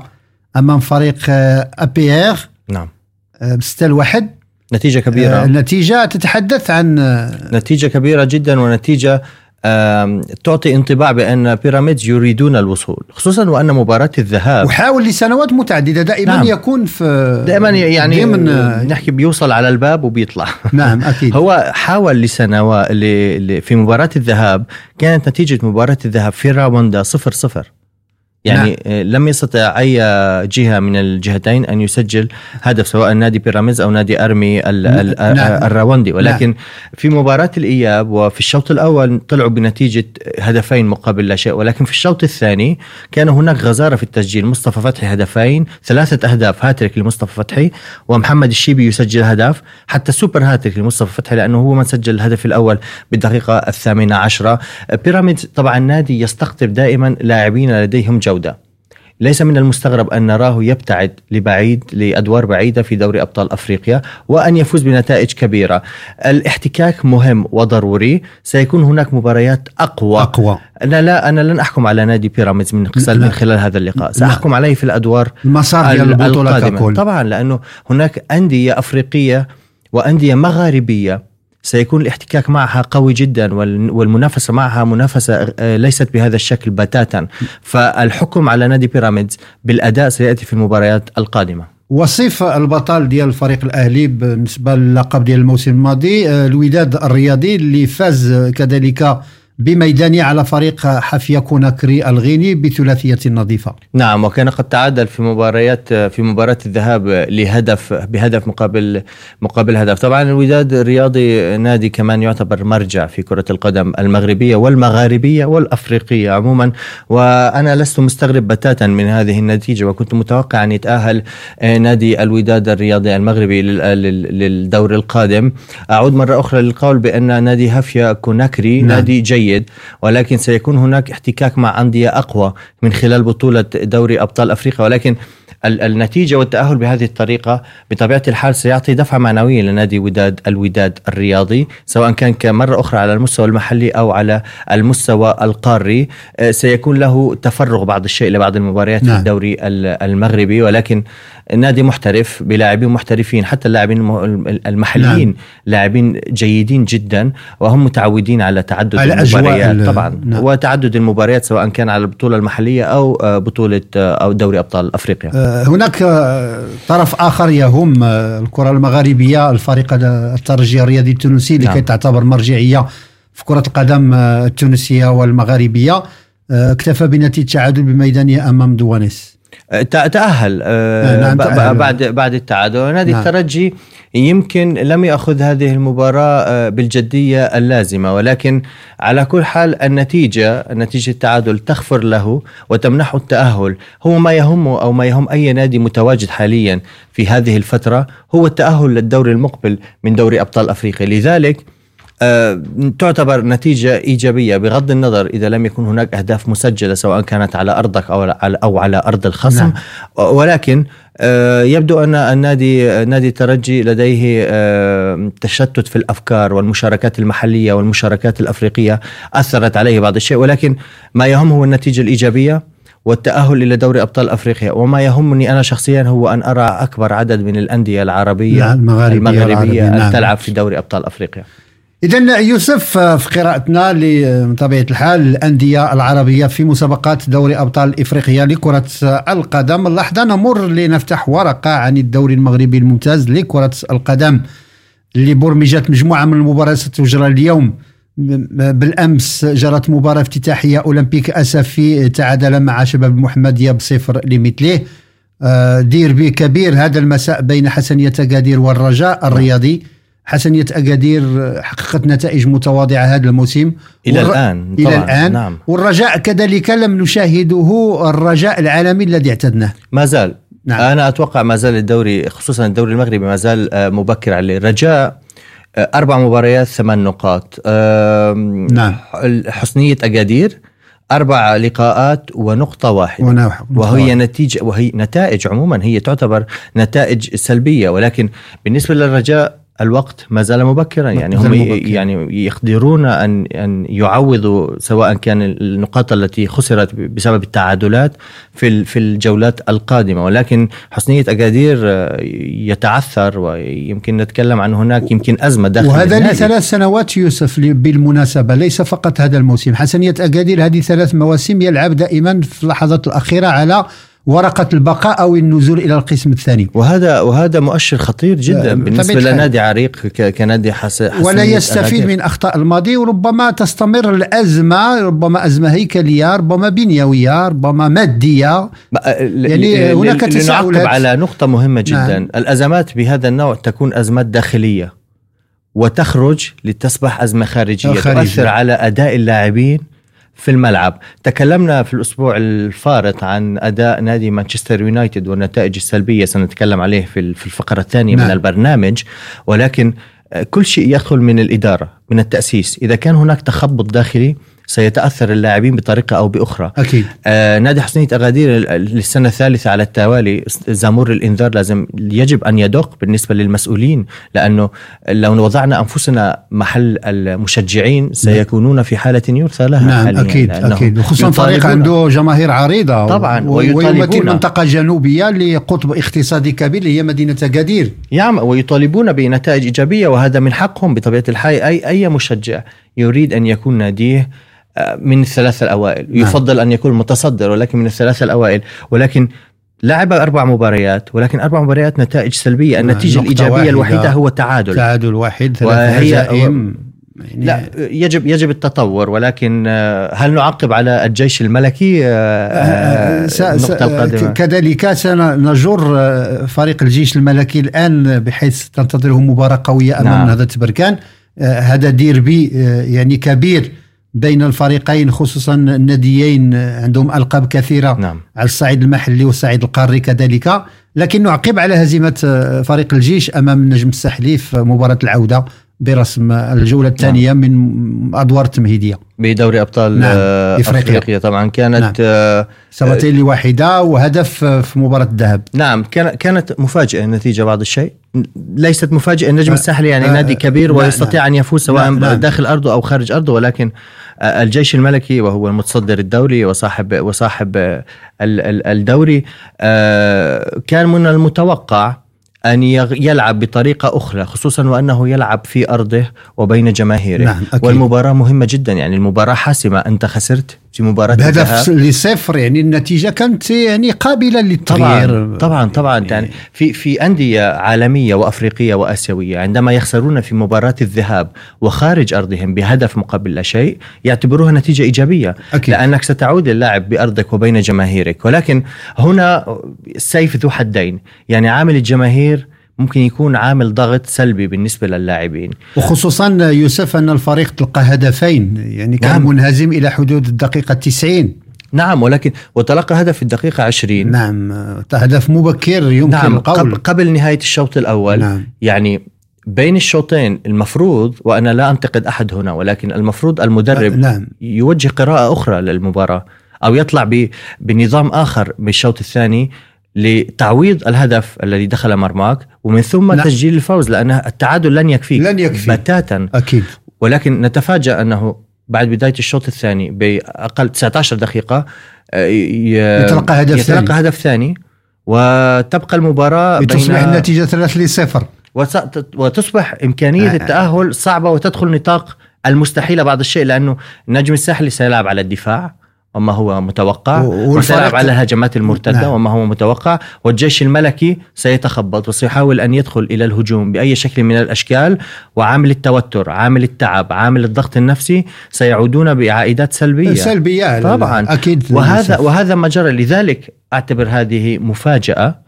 أمام فريق ابي ار نعم. بستة لواحد. نتيجة كبيرة. آه، النتيجه تتحدث عن آه، نتيجة كبيرة جدا ونتيجة آم، تعطي انطباع بأن بيراميدز يريدون الوصول خصوصا وأن مباراة الذهاب وحاول لسنوات متعددة دائما نعم. يكون في دائما يعني ضمن نحكي بيوصل على الباب وبيطلع. نعم أكيد. هو حاول لسنوات في مباراة الذهاب كانت نتيجة مباراة الذهاب في راوندا صفر صفر. يعني نعم. لم يستطع أي جهة من الجهتين أن يسجل هدف سواء نادي بيراميدز أو نادي Army ال ال نعم. الرواندي ولكن نعم. في مباراة الإياب وفي الشوط الأول طلعوا بنتيجة هدفين مقابل لا شيء ولكن في الشوط الثاني كان هناك غزارة في التسجيل مصطفى فتحي هدفين ثلاثة أهداف هاتريك لمصطفى فتحي ومحمد الشيبي يسجل هدف حتى super hat-trick لمصطفى فتحي لأنه هو من سجل الهدف الأول بالدقيقة الثامنة عشرة بيراميدز طبعا نادي يستقطب دائما لاعبين لديهم جوده ليس من المستغرب أن نراه يبتعد لبعيد لأدوار بعيدة في دوري أبطال أفريقيا وأن يفوز بنتائج كبيرة. الاحتكاك مهم وضروري، سيكون هناك مباريات أقوى. أقوى. أنا لا أنا لن أحكم على نادي بيراميدز من خلال من خلال هذا اللقاء، سأحكم عليه في الأدوار المسار القادمة. ككل. طبعا لأنه هناك أندية أفريقية وأندية مغاربية سيكون الاحتكاك معها قوي جدا وال- والمنافسة معها منافسة آه، ليست بهذا الشكل بتاتا. فالحكم على نادي بيراميدز بالأداء سيأتي في المباريات القادمة. وصف البطل ديال الفريق الأهلي بالنسبة للقب ديال الموسم الماضي آه، الوداد الرياضي اللي فاز كذلك بميدانه على فريق حفيا كوناكري الغيني بثلاثية نظيفة. نعم وكان قد تعادل في مباريات في مباراة الذهاب لهدف بهدف مقابل مقابل هدف. طبعا الوداد الرياضي نادي كمان يعتبر مرجع في كرة القدم المغربية والمغاربية والأفريقية عموما. وأنا لست مستغرب بتاتا من هذه النتيجة وكنت متوقع أن يتأهل نادي الوداد الرياضي المغربي لل- لل- للدور القادم. أعود مرة أخرى للقول بأن نادي هافيا كوناكري نعم. نادي جيد. ولكن سيكون هناك احتكاك مع أندية أقوى من خلال بطولة دوري أبطال أفريقيا. ولكن النتيجة والتأهل بهذه الطريقة بطبيعة الحال سيعطي دفعة معنوية لنادي وداد الوداد الرياضي سواء كان كمرة أخرى على المستوى المحلي أو على المستوى القاري آه، سيكون له تفرغ بعض الشيء لبعض المباريات نعم. في الدوري ال- المغربي ولكن نادي محترف بلاعبين محترفين حتى اللاعبين الم- المحليين نعم. لاعبين جيدين جدا وهم متعودين على تعدد على المباريات ال- طبعا نعم. وتعدد المباريات سواء كان على البطولة المحلية أو آه، بطولة آه، أو دوري أبطال أفريقيا هناك آه، طرف آخر يهم آه، الكرة المغاربية الفريق الترجي الرياضي التونسي لكي نعم. تعتبر مرجعية في كرة القدم آه، التونسية والمغاربية آه، اكتفى بنتيجة تعادل بميدانيه أمام دوانيس آه، آه، نعم،. بعد بعد التعادل نادي نعم. الترجي يمكن لم يأخذ هذه المباراة آه، بالجدية اللازمة. ولكن على كل حال النتيجة نتيجة التعادل تغفر له وتمنحه التأهل. هو ما يهمه أو ما يهم أي نادي متواجد حاليا في هذه الفترة هو التأهل للدور المقبل من دوري أبطال أفريقيا. لذلك تعتبر نتيجة إيجابية بغض النظر إذا لم يكن هناك أهداف مسجلة سواء كانت على أرضك أو على أو على أرض الخصم. نعم. ولكن آه، يبدو أن النادي نادي الترجي لديه آه، تشتت في الأفكار والمشاركات المحلية والمشاركات الأفريقية. أثرت عليه بعض الشيء. ولكن ما يهم هو النتيجة الإيجابية والتأهل إلى دوري أبطال أفريقيا. وما يهمني أنا شخصيا هو أن أرى أكبر عدد من الأندية العربية المغاربية المغربية أن نعم. تلعب في دوري أبطال أفريقيا. إذا يوسف آه، في قراءتنا ل- بطبيعة الحال الأندية العربية في مسابقات دوري أبطال إفريقيا لكرة القدم. اللحظة نمر لنفتح ورقة عن الدوري المغربي الممتاز لكرة القدم اللي برمجت مجموعة من المباريات. ستجرى اليوم بالأمس جرت مباراة افتتاحية أولمبيك أسفي تعادل مع شباب المحمدية بصفر لمثله. آه، ديربي كبير هذا المساء بين حسنية أكادير والرجاء الرياضي. حسنية أكادير حققت نتائج متواضعة هذا الموسم. إلى والر- الآن إلى الآن. نعم. والرجاء كذلك لم نشاهده الرجاء العالمي الذي اعتدناه. ما زال. نعم. أنا أتوقع ما زال الدوري خصوصا الدوري المغربي ما زال آه، مبكر عليه. رجاء آه، أربع مباريات ثمان نقاط. نعم. حسنية أكادير أربع لقاءات ونقطة واحدة. ونوع- وهي نتيجه وهي نتائج عموما هي تعتبر نتائج سلبية. ولكن بالنسبة للرجاء الوقت ما زال مبكرا يعني هم مبكراً. يعني يقدرون ان أن يعوضوا سواء كان النقاط التي خسرت بسبب التعادلات في في الجولات القادمة ولكن حسنية أكادير آه، يتعثر ويمكن نتكلم عن هناك يمكن أزمة داخل وهذا. لثلاث سنوات يوسف بالمناسبة ليس فقط هذا الموسم حسنية أكادير هذه ثلاث مواسم يلعب دائما في اللحظات الأخيرة على ورقة البقاء أو النزول إلى القسم الثاني وهذا وهذا مؤشر خطير جدا آه، بالنسبة. لنادي عريق كنادي حس... ولا يستفيد. من أخطاء الماضي وربما تستمر الأزمة ربما أزمة هيكلية ربما بنيوية ربما مادية يعني يعني هناك تساؤلات. على نقطة مهمة جدا نعم. نعم. الأزمات بهذا النوع تكون أزمات داخلية وتخرج لتصبح أزمة خارجية خارجية. تؤثر على أداء اللاعبين في الملعب. تكلمنا في الأسبوع الفارط عن أداء نادي مانشستر يونايتد والنتائج السلبية سنتكلم عليه في في الفقرة الثانية نعم. من البرنامج. ولكن آه، كل شيء يدخل من الإدارة من التأسيس. إذا كان هناك تخبط داخلي سيتأثر اللاعبين بطريقة أو بأخرى. أكيد. آه نادي حسنية أغادير للسنة الثالثة على التوالي زامور الإنذار لازم يجب أن يدق بالنسبة للمسؤولين لأنه لو وضعنا أنفسنا محل المشجعين سيكونون في حالة يرثى لها نعم حالياً، لأنهم أكيد. وخصوصا فريق عنده جماهير عريضة طبعاً،. ويمثل منطقة جنوبية لقطب اقتصادي كبير اللي هي مدينة أكادير يعم ويطالبون بنتائج إيجابية وهذا من حقهم بطبيعة الحال. أي أي مشجع يريد أن يكون ناديه من الثلاثة الأوائل. نعم. يفضل أن يكون متصدر ولكن من الثلاثة الأوائل. ولكن لعب أربع مباريات ولكن أربع مباريات نتائج سلبية. النتيجة نقطة الإيجابية. الوحيدة هو تعادل تعادل واحد ثلاث وهي- هزائم. يعني لا يجب يجب التطور ولكن آه، هل نعقب على الجيش الملكي؟ آه، آه، النقطة القادمة. كذلك سنجر فريق الجيش الملكي الآن بحيث تنتظره مباراة قوية أمام نعم. نهضة بركان هذا ديربي يعني كبير. بين الفريقين خصوصا الناديين عندهم ألقاب كثيرة نعم. على الصعيد المحلي والصعيد القاري كذلك. لكن نعقب على هزيمة آه، فريق الجيش أمام النجم الساحلي في مباراة العودة برسم الجولة الثانية من أدوار التمهيدية بدوري أبطال نعم، آه، إفريقيا. أفريقيا طبعا. كانت نعم. آه، سبعتين لواحدة وهدف في مباراة الذهب نعم كان كانت مفاجئة النتيجة بعض الشيء؟ ليست مفاجئة النجم آه، الساحلي يعني آه، نادي كبير نعم، ويستطيع أن يفوز سواء. داخل أرضه أو خارج أرضه ولكن آه، الجيش الملكي وهو المتصدر الدوري وصاحب وصاحب آه، ال- ال- الدوري آه، كان من المتوقع أن يلعب بطريقة أخرى خصوصا وأنه يلعب في أرضه وبين جماهيره نعم، أكيد. والمباراة مهمة جدا يعني المباراة حاسمة أنت خسرت في مباراة بهدف. لصفر يعني النتيجة كانت يعني قابلة للتغيير. طبعا طبعا طبعا. يعني في في أندية عالمية وأفريقية وآسيوية عندما يخسرون في مباراة الذهاب وخارج أرضهم بهدف مقابل لا شيء يعتبروها نتيجة إيجابية. أكيد. لأنك ستعود للعب بأرضك وبين جماهيرك. ولكن هنا السيف ذو حدين. يعني عامل الجماهير ممكن يكون عامل ضغط سلبي بالنسبة للاعبين. وخصوصا يوسف أن الفريق تلقى هدفين يعني كان نعم. منهزم إلى حدود الدقيقة 90 نعم ولكن وتلقى هدف في الدقيقة 20 نعم هدف مبكر يمكن نعم القول. قبل, نهاية الشوط الأول. نعم. يعني بين الشوطين المفروض وأنا لا أنتقد أحد هنا ولكن المفروض المدرب نعم. يوجه قراءة أخرى للمباراة أو يطلع بنظام آخر بالشوط الثاني. لتعويض الهدف الذي دخل مرماك ومن ثم نعم. تسجيل الفوز لأن التعادل لن يكفيك لن يكفي. بتاتا أكيد ولكن نتفاجأ أنه بعد بداية الشوط الثاني بأقل 19 دقيقة آه، يتلقى هدف يتلقى ثاني. هدف ثاني وتبقى المباراة لتصبح بين النتيجة ثلاث لصفر وت- وتصبح إمكانية آه. التأهل صعبة وتدخل نطاق المستحيل بعض الشيء لأنه النجم الساحلي سيلعب على الدفاع وما هو متوقع وسيلعب على الهجمات المرتدة نعم. وما هو متوقع والجيش الملكي سيتخبط وسيحاول أن يدخل إلى الهجوم بأي شكل من الأشكال وعامل التوتر عامل التعب عامل الضغط النفسي سيعودون بعائدات سلبية سلبية طبعا أكيد وهذا. وهذا ما جرى لذلك أعتبر هذه مفاجأة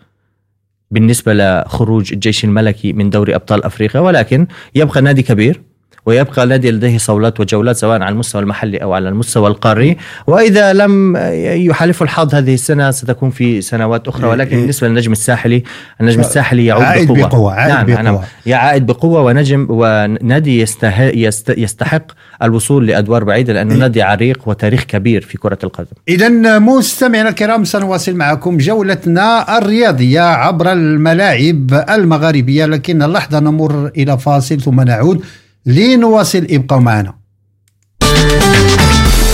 بالنسبة لخروج الجيش الملكي من دوري أبطال أفريقيا ولكن يبقى نادي كبير ويبقى النادي لديه صولات وجولات سواء على المستوى المحلي أو على المستوى القاري. وإذا لم يحالفه الحظ هذه السنة ستكون في سنوات أخرى. ولكن بالنسبة للنجم الساحلي النجم الساحلي يعود عائد بقوة. بقوة، عائد نعم بقوة. نعم يا عائد بقوة ونجم ونادي يستحق, يستحق الوصول لأدوار بعيدة لأنه نادي عريق وتاريخ كبير في كرة القدم. إذا مستمعينا الكرام سنواصل معكم جولتنا الرياضية عبر الملاعب المغاربية. لكن اللحظة نمر إلى فاصل ثم نعود. لنواصل ابقوا معنا.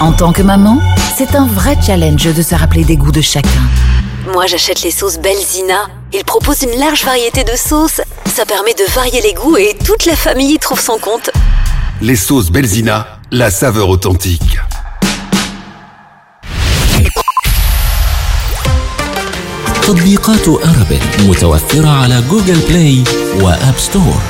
En tant que maman, c'est un vrai challenge de se rappeler des goûts de chacun. Moi, j'achète les sauces Belzina. Ils proposent une large variété de sauces. Ça permet de varier les goûts et toute la famille y trouve son compte. Les sauces Belzina, la saveur authentique. تطبيقات أرابيل متوفرة على جوجل بلاي وآب ستور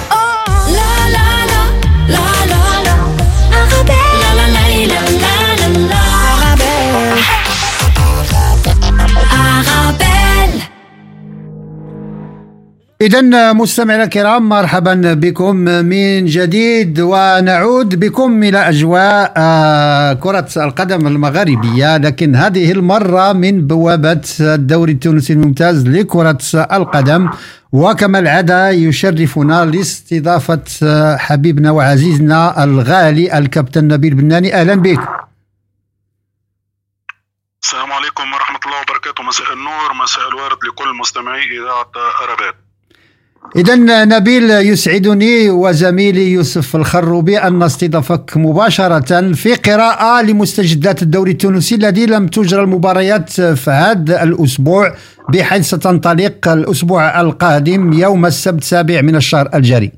إذا مستمعينا الكرام مرحبا بكم من جديد ونعود بكم إلى أجواء آه، كرة القدم المغاربية لكن هذه المرة من بوابة الدوري التونسي الممتاز لكرة القدم. وكما العادة يشرفنا لاستضافة آه، حبيبنا وعزيزنا الغالي الكابتن نبيل بناني. أهلا بك. السلام عليكم ورحمة الله وبركاته. مساء النور مساء الورد لكل مستمعي إذاعة أرابات. إذا نبيل يسعدني وزميلي يوسف الخروبي أن نستضيفك مباشرة في قراءة لمستجدات الدوري التونسي الذي لم تجرى المباريات في هذا الأسبوع بحيث ستنطلق الأسبوع القادم يوم السبت السابع من الشهر الجاري.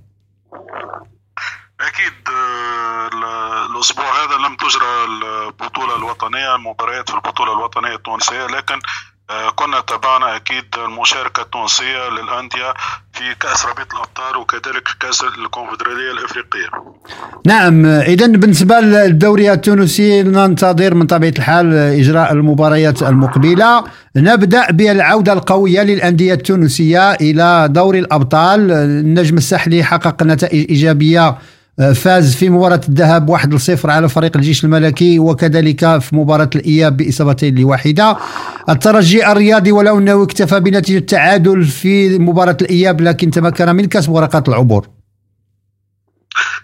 أكيد آه، ال- الأسبوع هذا لم تجرى البطولة الوطنية المباريات في البطولة الوطنية التونسية لكن كنا تابعنا أكيد المشاركة التونسية للأندية في كأس رابطة الأبطال وكذلك كأس الكونفدرالية الإفريقية. نعم إذا بالنسبة للدوري التونسي ننتظر من طبيعة الحال إجراء المباريات المقبلة. نبدأ بالعودة القوية للأندية التونسية إلى دوري الأبطال. النجم الساحلي حقق نتائج إيجابية فاز في مباراة الذهاب 1 0 على فريق الجيش الملكي وكذلك في مباراة الإياب بإصابتين لواحدة الترجي الرياضي ولو أنه اكتفى بنتيجة تعادل في مباراة الإياب لكن تمكن من كسب ورقات العبور.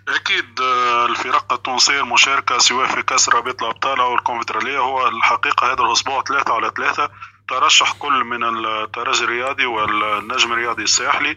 أكيد آه، الفرق التونسية المشاركة سواء في كأس رابطة الأبطال أو الكونفدرالية هو الحقيقة هذا الأسبوع ثلاثة على ثلاثة. ترشح كل من الترجي الرياضي والنجم الرياضي الساحلي آه،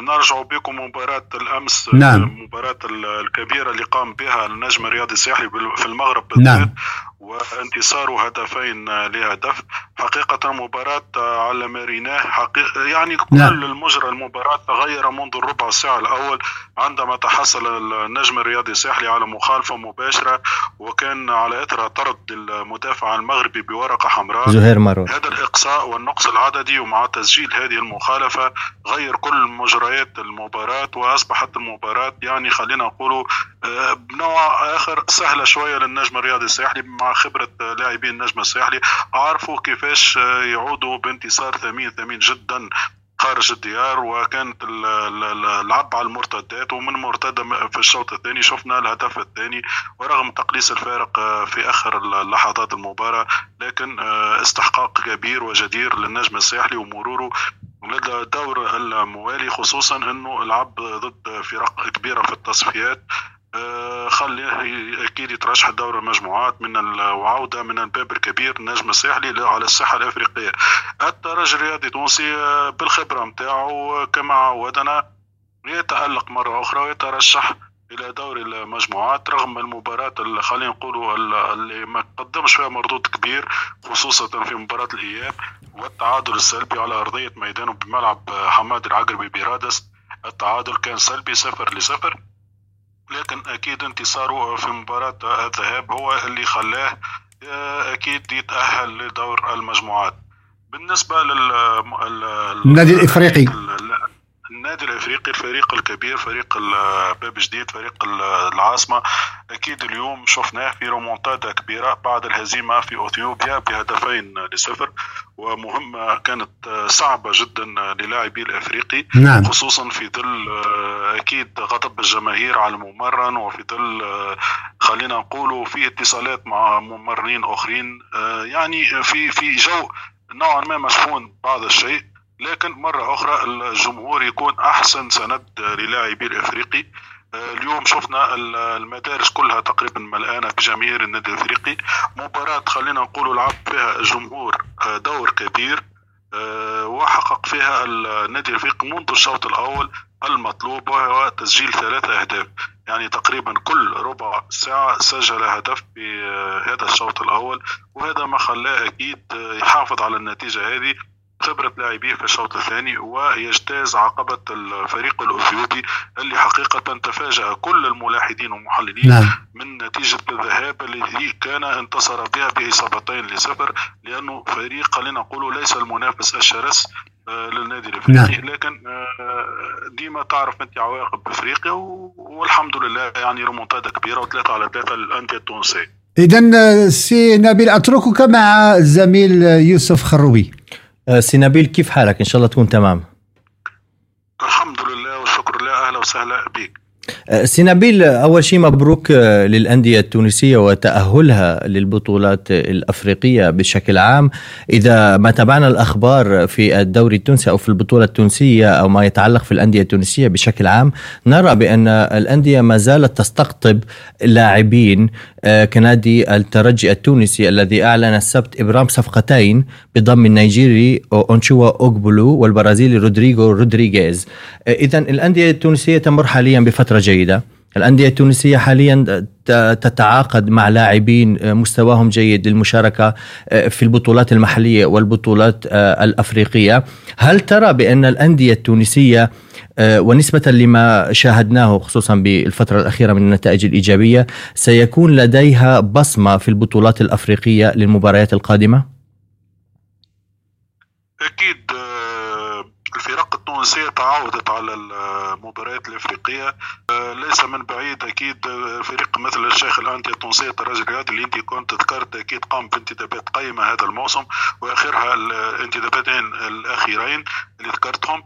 نرجع بكم مباراة الأمس نعم. المباراة الكبيرة اللي قام بها النجم الرياضي الساحلي في المغرب بالذات نعم وانتصاره هدفين لهدف. حقيقة مباراة على ماريناه حقيقة يعني كل نعم. المجرى المباراة تغير منذ الربع ساعة الأول عندما تحصل النجم الرياضي الساحلي على مخالفة مباشرة وكان على إثر طرد المدافع المغربي بورقة حمراء. زهير مارون هذا الإقصاء والنقص العددي ومع تسجيل هذه المخالفة غير كل مجريات المباراة وأصبحت المباراة يعني خلينا نقول آه، بنوع آخر سهلة شوية للنجم الرياضي الساحلي مع خبرة آه، لاعبين النجم الساحلي. عرفوا كيفاش يعودوا بانتصار ثمين ثمين جدا خارج الديار وكانت ال- ال- ال- العب على المرتدات ومن مرتدة م- في الشوط الثاني شفنا الهدف الثاني ورغم تقليص الفارق في آخر لحظات المباراة لكن آه، استحقاق كبير وجدير للنجم الساحلي ومروره لدى الدور الموالي خصوصا إنه لعب ضد فرق كبيرة في التصفيات. خليه أكيد يترشح دور المجموعات من وعوده من الباب الكبير النجم الساحلي على الساحة الأفريقية. الترجي الرياضي التونسي آه، بالخبرة نتاعو كما عودنا يتألق مرة أخرى ويترشح إلى دور المجموعات رغم المباراة اللي خلينا نقولوا ال- اللي ما قدمش فيها مردود كبير خصوصا في مباراة الإياب والتعادل السلبي على أرضية ميدانه بملعب حماد العقربي برادس التعادل كان سلبي صفر لصفر. لكن أكيد انتصاره في مباراة الذهاب هو اللي خلاه آه، أكيد يتأهل لدور المجموعات. بالنسبة لل ال- النادي الإفريقي. النادي الافريقي الفريق الكبير فريق باب جديد فريق ال- العاصمة. أكيد اليوم شفناه في رومونتادا كبيرة بعد الهزيمة في أثيوبيا بهدفين لصفر ومهمة كانت صعبة جدا للاعبي الأفريقي نعم. خصوصا في ظل أكيد غضب الجماهير على الممرن وفي ظل خلينا نقولوا في اتصالات مع ممرين أخرين. يعني في في جو نوعا ما مشحون بعض الشيء. لكن مرة أخرى الجمهور يكون أحسن سند للاعبي الإفريقي. آه، اليوم شفنا ال- المدارس كلها تقريبا ملآنة بجماهير النادي الإفريقي. مباراة خلينا نقول لعب فيها الجمهور آه، دور كبير آه، وحقق فيها النادي الإفريقي منذ الشوط الأول المطلوب وهو تسجيل ثلاثة أهداف. يعني تقريبا كل ربع ساعة سجل هدف في هذا الشوط الأول. وهذا ما خلاه أكيد يحافظ على النتيجة هذه. خبرة لاعبيه في الشوط الثاني ويجتاز عقبة الفريق الأثيوبي اللي حقيقة تفاجأ كل الملاحدين والمحللين نعم. من نتيجة الذهاب التي كان انتصر بها بإصابتين لصفر لأنه فريق خلينا نقول ليس المنافس الشرس آه، للنادي الأفريقي نعم. لكن آه، ديما تعرف انت عواقب أفريقيا والحمد لله يعني ريمونتادا كبيرة وثلاثة على ثلاثة للأندية التونسية اذا سي نبيل أتركك مع الزميل يوسف خروبي آه، سي نبيل كيف حالك؟ إن شاء الله تكون تمام. الحمد لله والشكر لله أهلا وسهلا بك. سي نبيل أول شيء مبروك آه، للأندية التونسية وتأهلها للبطولات الأفريقية بشكل عام. إذا ما تابعنا الأخبار في الدوري التونسي أو في البطولة التونسية أو ما يتعلق في الأندية التونسية بشكل عام نرى بأن الأندية ما زالت تستقطب لاعبين آه، كنادي الترجي التونسي الذي أعلن السبت إبرام صفقتين بضم النيجيري أونشوا أوغبولو والبرازيلي رودريغو رودريغيز. اذا الأندية التونسية تمر حاليا بفترة جيدة الأندية التونسية حاليا تتعاقد مع لاعبين مستواهم جيد للمشاركة في البطولات المحلية والبطولات الأفريقية هل ترى بأن الأندية التونسية ونسبة لما شاهدناه خصوصا بالفترة الأخيرة من النتائج الإيجابية سيكون لديها بصمة في البطولات الأفريقية للمباريات القادمة؟ آه، الفرق التونسيه تعودت على المباريات الإفريقية. آه، ليس من بعيد أكيد آه، فريق مثل الشيخ الأندية التونسية الترجي الرياضي اللي انت كنت ذكرت أكيد قام بانتدابات قيمة هذا الموسم وآخرها الانتدابتين الأخيرين اللي ذكرتهم.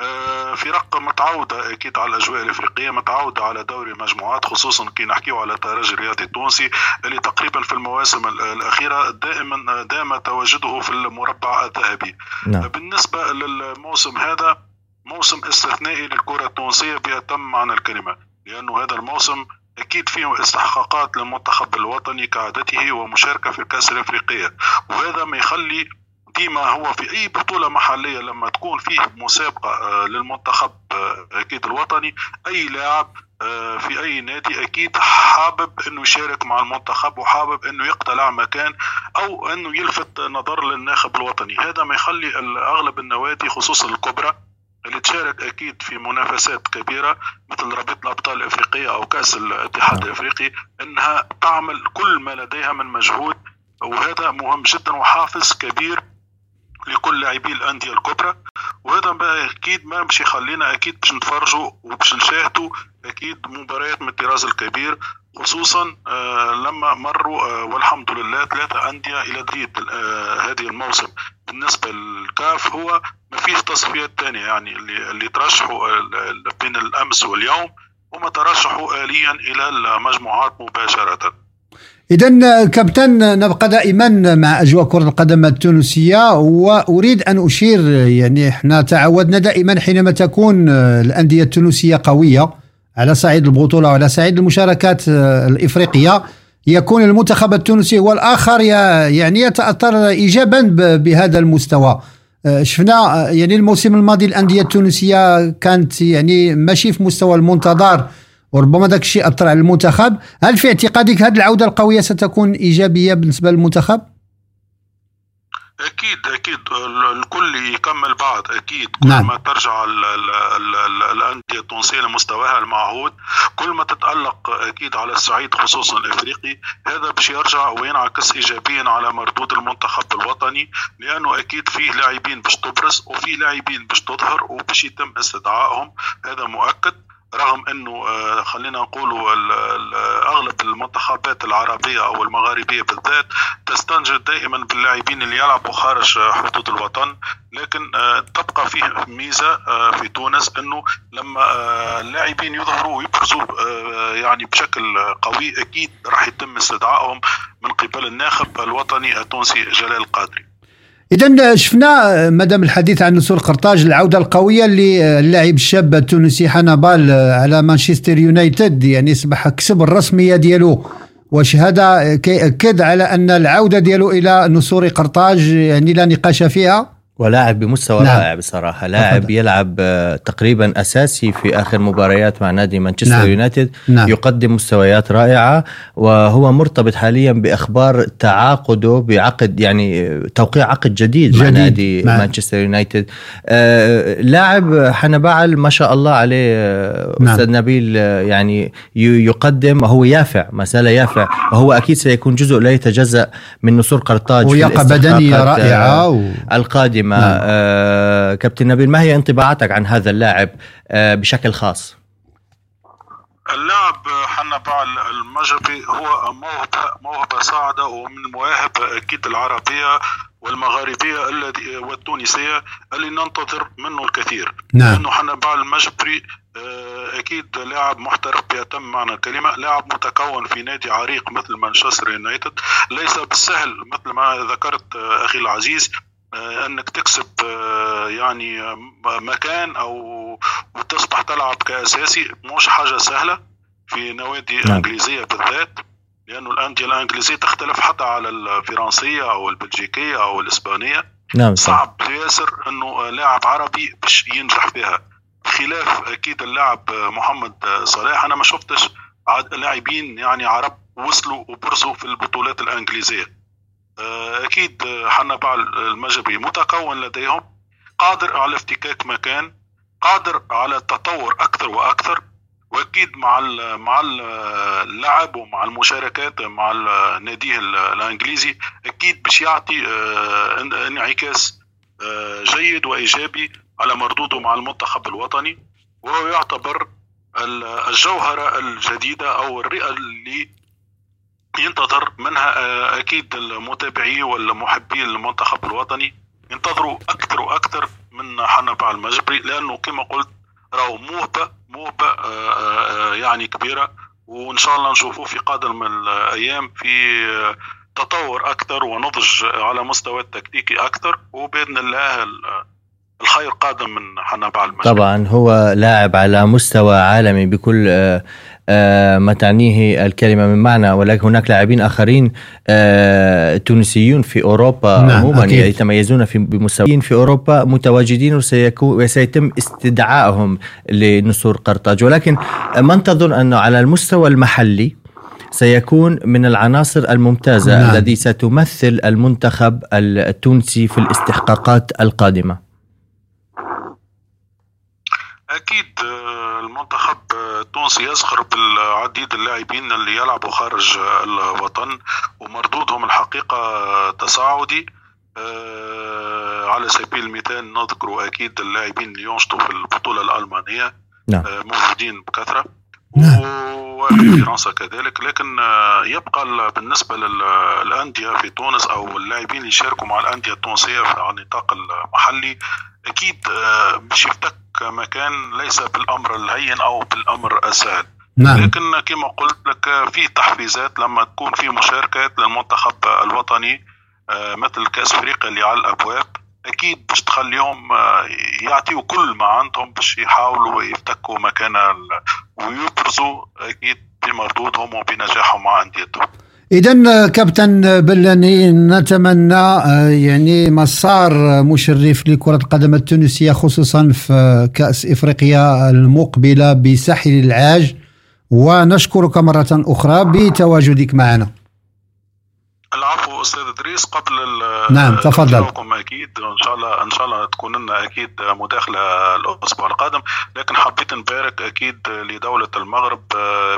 آه، فرق متعودة أكيد على الأجواء الإفريقية متعودة على دوري المجموعات خصوصا كي نحكيو على الترجي الرياضي التونسي اللي تقريبا في المواسم ال- الأخيرة دائما دام تواجده في المربع الذهبي. نعم. بالنسبة للموسم هذا موسم استثنائي للكرة التونسية بأتم معنى الكلمة لأنه هذا الموسم أكيد فيه استحقاقات للمنتخب الوطني كعادته ومشاركة في الكأس الإفريقية وهذا ما يخلي ديما هو في أي بطولة محلية لما تكون فيه مسابقة آه، للمنتخب آه، أكيد الوطني أي لاعب آه، في أي نادي أكيد حابب إنه يشارك مع المنتخب وحابب إنه يقتلع مكان أو إنه يلفت نظر للناخب الوطني. هذا ما يخلي أغلب النوادي خصوصا الكبرى اللي تشارك أكيد في منافسات كبيرة مثل رابطة الأبطال الأفريقية أو كأس الاتحاد الأفريقي إنها تعمل كل ما لديها من مجهود وهذا مهم جدا وحافز كبير لكل لاعبي الأندية الكبرى. وهذا أكيد ما مش يخلينا أكيد باش نتفرجوا وباش نشاهدوا أكيد مباريات من الطراز الكبير خصوصا آه لما مروا آه والحمد لله ثلاثة أندية إلى جديد آه هذه الموسم. بالنسبة للكاف هو فيش تصفيات ثانية يعني اللي اللي ترشحوا بين الأمس واليوم هم ترشحوا اليا إلى المجموعات مباشرة. إذا كابتن نبقى دائما مع أجواء كرة القدم التونسية وأريد أن أشير يعني إحنا تعودنا دائما حينما تكون الأندية التونسية قوية على صعيد البطولة وعلى صعيد المشاركات الإفريقية يكون المنتخب التونسي هو الآخر يعني يتأثر إيجابا بهذا المستوى. شفنا يعني الموسم الماضي الأندية التونسية كانت يعني ماشي في مستوى المنتظر وربما ذاك الشيء أثر على المنتخب. هل في اعتقادك هذه العودة القوية ستكون إيجابية بالنسبة للمنتخب؟ أكيد أكيد. الكل يكمل بعض أكيد. كل نعم. ما ترجع ال- ال- ال- ال- الأندية التونسية لمستواها المعهود كل ما تتألق أكيد على الصعيد خصوصا الإفريقي. هذا باش يرجع وينعكس ايجابيا على مردود المنتخب الوطني لأنه أكيد فيه لاعبين باش تبرز وفيه لاعبين باش تظهر وباش يتم استدعائهم. هذا مؤكد. رغم إنه آه، خلينا نقولوا أغلب المنتخبات العربية أو المغاربية بالذات تستنجد دائما باللاعبين اللي يلعبوا خارج حدود الوطن. لكن آه، تبقى فيه ميزة آه، في تونس إنه لما اللاعبين يظهروا ويبرزوا يعني بشكل قوي أكيد راح يتم استدعائهم من قبل الناخب الوطني التونسي جلال القادري اذا شفنا مادام الحديث عن نسور قرطاج العودة القوية للاعب الشاب التونسي حنبال على مانشستر يونايتد. يعني أصبح كسب الرسمية ديالو واش هذا كيأكد على أن العودة ديالو إلى نسور قرطاج يعني لا نقاش فيها. ولاعب بمستوى نعم. رائع بصراحة لاعب يلعب آه، تقريبا أساسي في آخر مباريات مع نادي مانشستر نعم. يونايتد نعم. يقدم مستويات رائعة وهو مرتبط حاليا بأخبار تعاقده بعقد يعني توقيع عقد جديد, مع جديد. نادي نعم. مانشستر يونايتد آه لاعب حنبعل ما شاء الله عليه آه، نعم. أستاذ نبيل آه، يعني يقدم وهو يافع ما زال يافع وهو أكيد سيكون جزء لا يتجزأ من نسور قرطاج الاستحقاقات، آه، رائعة و... القادمة نعم. نعم. آه كابتن نبيل ما هي انطباعاتك عن هذا اللاعب آه بشكل خاص اللاعب حنبع المجري هو موهبة موهبة صاعدة ومن المواهب أكيد العربية والمغاربية الذي والتونسية اللي ننتظر منه الكثير نعم. لأنه حنبع المجبري آه، أكيد لاعب محترف بأتم معنى الكلمة لاعب متكون في نادي عريق مثل مانشستر يونايتد ليس بالسهل مثل ما ذكرت آه، أخي العزيز انك تكسب آه، يعني آه، مكان أو وتصبح تلعب كأساسي مش حاجة سهلة في نوادي نعم. إنجليزية بالذات لأنه الأندية الإنجليزية تختلف حتى على الفرنسية أو البلجيكية أو الإسبانية نعم. صعب ياسر إنه لاعب عربي باش ينجح فيها بخلاف أكيد اللاعب محمد صلاح أنا ما شفتش لاعبين يعني عرب وصلوا وبرزوا في البطولات الإنجليزية آه، أكيد آه، حنبع المجري متكون لديهم قادر على افتكاك مكان قادر على التطور أكثر وأكثر وأكيد مع مع ال- اللعب ومع المشاركات مع ناديه ال- الإنجليزي أكيد باش يعطي آه، إن- انعكاس آه، جيد وإيجابي على مردوده مع المنتخب الوطني وهو يعتبر ال- الجوهرة الجديدة أو الرئة اللي ينتظر منها آه، أكيد المتابعي والمحبي المنتخب الوطني. ينتظروا أكثر وأكثر من حنبع المجبري لأنه كما قلت راهو موهبة موهبة آه، آه، يعني كبيرة. وإن شاء الله نشوفوه في قادم الأيام في تطور أكثر ونضج على مستوى التكتيكي أكثر. وبإذن الله ال- الخير قادم من حنبع المجبري. طبعا هو لاعب على مستوى عالمي بكل ما تعنيه الكلمة من معنى ولكن هناك لاعبين آخرين آه، تونسيون في أوروبا نعم، عموما. يتميزون في بمستويين في أوروبا متواجدين وسيكون وسيتم استدعائهم لنسور قرطاج ولكن من تظن أنه على المستوى المحلي سيكون من العناصر الممتازة نعم. الذي ستمثل المنتخب التونسي في الاستحقاقات القادمة أكيد آه، المنتخب آه، التونسي يزخر بالعديد اللاعبين اللي يلعبوا خارج آه، الوطن ومردودهم الحقيقة تصاعدي. على سبيل المثال نذكر أكيد اللاعبين اللي ينشطوا في البطولة الألمانية. نعم. موجودين بكثرة. وفي فرنسا كذلك لكن آه، يبقى ال- بالنسبة للأندية في تونس أو اللاعبين اللي يشاركوا مع الأندية التونسية في- على النطاق المحلي أكيد آه، باش يفتك مكان ليس بالأمر الهين أو بالأمر السهل. نعم. لكن كما قلت لك في تحفيزات لما تكون في مشاركات للمنتخب الوطني آه، مثل كأس أفريقيا اللي على الأبواب. أكيد باش تخليهم آه، يعطيوا كل ما عندهم باش يحاولوا يفتكوا مكان ويبرزوا أكيد بمردودهم وبنجاحهم مع انديتهم إذا كابتن بلاني نتمنى آه، يعني مسار مشرف لكرة القدم التونسية خصوصا في كأس إفريقيا المقبلة بساحل العاج. ونشكرك مرة أخرى بتواجدك معنا. العفو أستاذ إدريس قبل ال- نعم، تفضل. أكيد إن شاء الله إن شاء الله تكون لنا أكيد مداخلة الأسبوع القادم لكن حبيت نبارك أكيد لدولة المغرب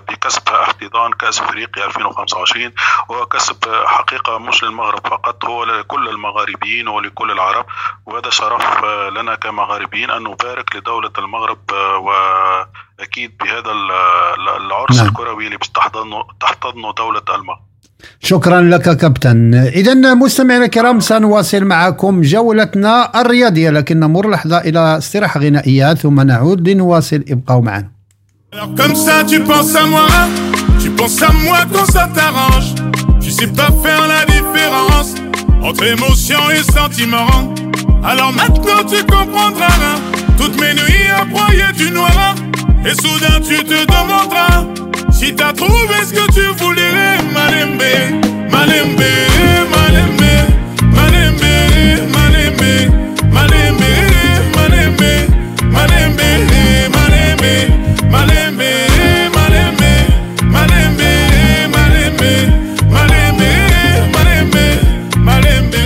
بكسبها احتضان كأس إفريقيا 2025 وكسب حقيقة مش للمغرب فقط هو لكل المغاربيين ولكل العرب وهذا شرف لنا كمغاربيين أن نبارك لدولة المغرب آه، وأكيد بهذا ال- العرس نعم. الكروي اللي بتحتضنه تحتضنه دولة المغرب شكرا لك كابتن إذا مستمعينا الكرام سنواصل معكم جولتنا الرياضية لكن نمر لحظة إلى استراحة غنائية ثم نعود لنواصل ابقوا معنا Comme ça, tu penses à moi, tu penses à moi quand ça t'arrange. Tu sais pas faire la différence entre émotion et sentiment. Alors maintenant, tu comprendras. Toutes mes nuits à broyer du noir. Et soudain, tu te demanderas si t'as trouvé ce que tu voulais. Malembe, malembe, malembe, malembe, malembe, malembe, malembe, malembe, malembe, malembe, malembe, malembe, malembe.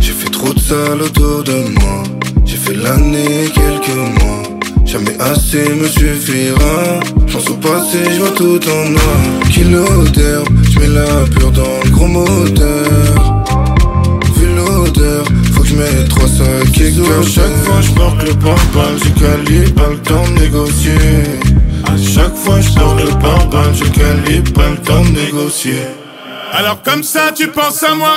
J'ai fait trop de sale autour de moi. J'ai fait l'année, quelques mois. Jamais assez me suffira. J'en au passé, je vois tout en noir. Kilo d'herbe, je mets la pure dans le gros moteur. Vu l'odeur, faut que je mette trois sacs et À chaque fois, je porte le pare-balles. J'ai calibre, pas le temps de négocier. À chaque fois, je porte le pare-balles. J'ai calibre, pas le temps de négocier. Alors comme ça tu penses à moi,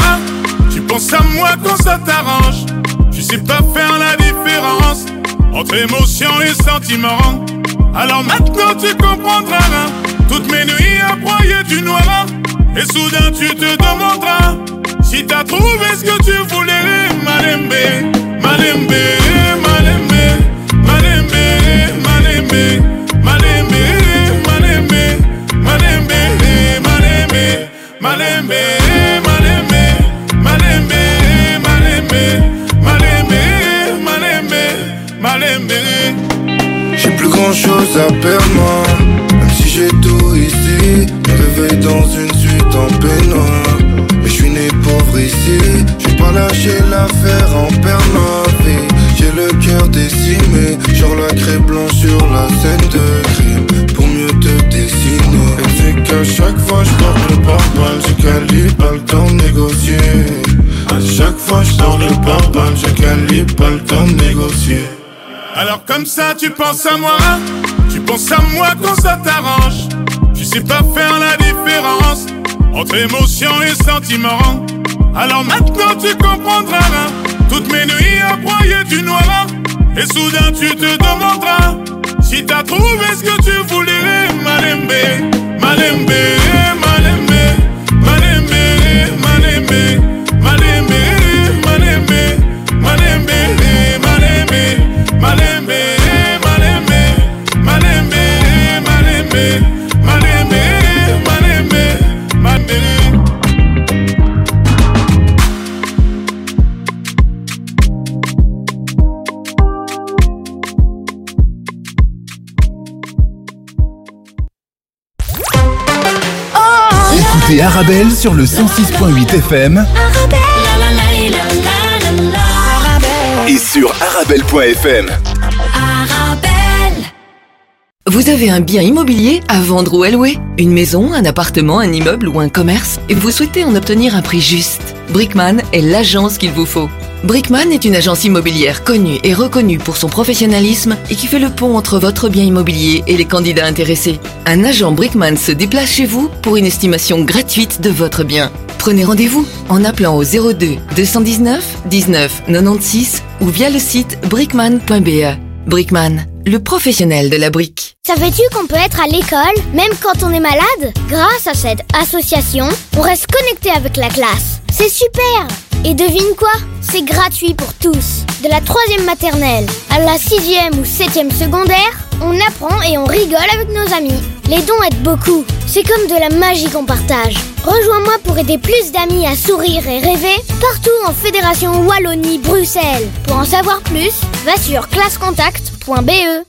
tu penses à moi quand ça t'arrange? Tu sais pas faire la différence entre émotions et sentiments. Alors maintenant tu comprendras. Toutes mes nuits à broyer du noir. Et soudain tu te demanderas Si t'as trouvé ce que tu voulais. Malembe, malembe, malembe Malembe, malembe, malembe Malembe, malembe, malembe grand chose à perdre moi. Même si j'ai tout ici Me réveille dans une suite en peignoir. Mais je suis né pauvre ici J'ai pas lâché l'affaire en perdre ma vie. J'ai le cœur décimé Genre la craie blanche sur la scène de crime. Pour mieux te dessiner. C'est qu'à chaque fois je porte le pare-balles. J'ai calibre, pas le temps de négocier. À chaque fois je le pare-balles. J'ai calibre, pas le temps de négocier Alors comme ça tu penses à moi, tu penses à moi quand ça t'arrange. Tu sais pas faire la différence entre émotion et sentiment. Alors maintenant tu comprendras toutes mes nuits à broyer du noir. Et soudain tu te demanderas si t'as trouvé ce que tu voulais. Malembe, malembe, malembe, sur le 106.8 FM et sur arabelle.fm. Vous avez un bien immobilier à vendre ou à louer? Une maison, un appartement, un immeuble ou un commerce? Et vous souhaitez en obtenir un prix juste? Brickman est l'agence qu'il vous faut. Brickman est une agence immobilière connue et reconnue pour son professionnalisme et qui fait le pont entre votre bien immobilier et les candidats intéressés. Un agent Brickman se déplace chez vous pour une estimation gratuite de votre bien. Prenez rendez-vous en appelant au 02 219 19 96 ou via le site brickman.be. Brickman, le professionnel de la brique. Savais-tu qu'on peut être à l'école, même quand on est malade? Grâce à cette association, on reste connecté avec la classe. C'est super Et devine quoi? C'est gratuit pour tous. De la troisième maternelle à la sixième ou septième secondaire, on apprend et on rigole avec nos amis. Les dons aident beaucoup. C'est comme de la magie qu'on partage. Rejoins-moi pour aider plus d'amis à sourire et rêver partout en Fédération Wallonie-Bruxelles. Pour en savoir plus, va sur classecontact.be.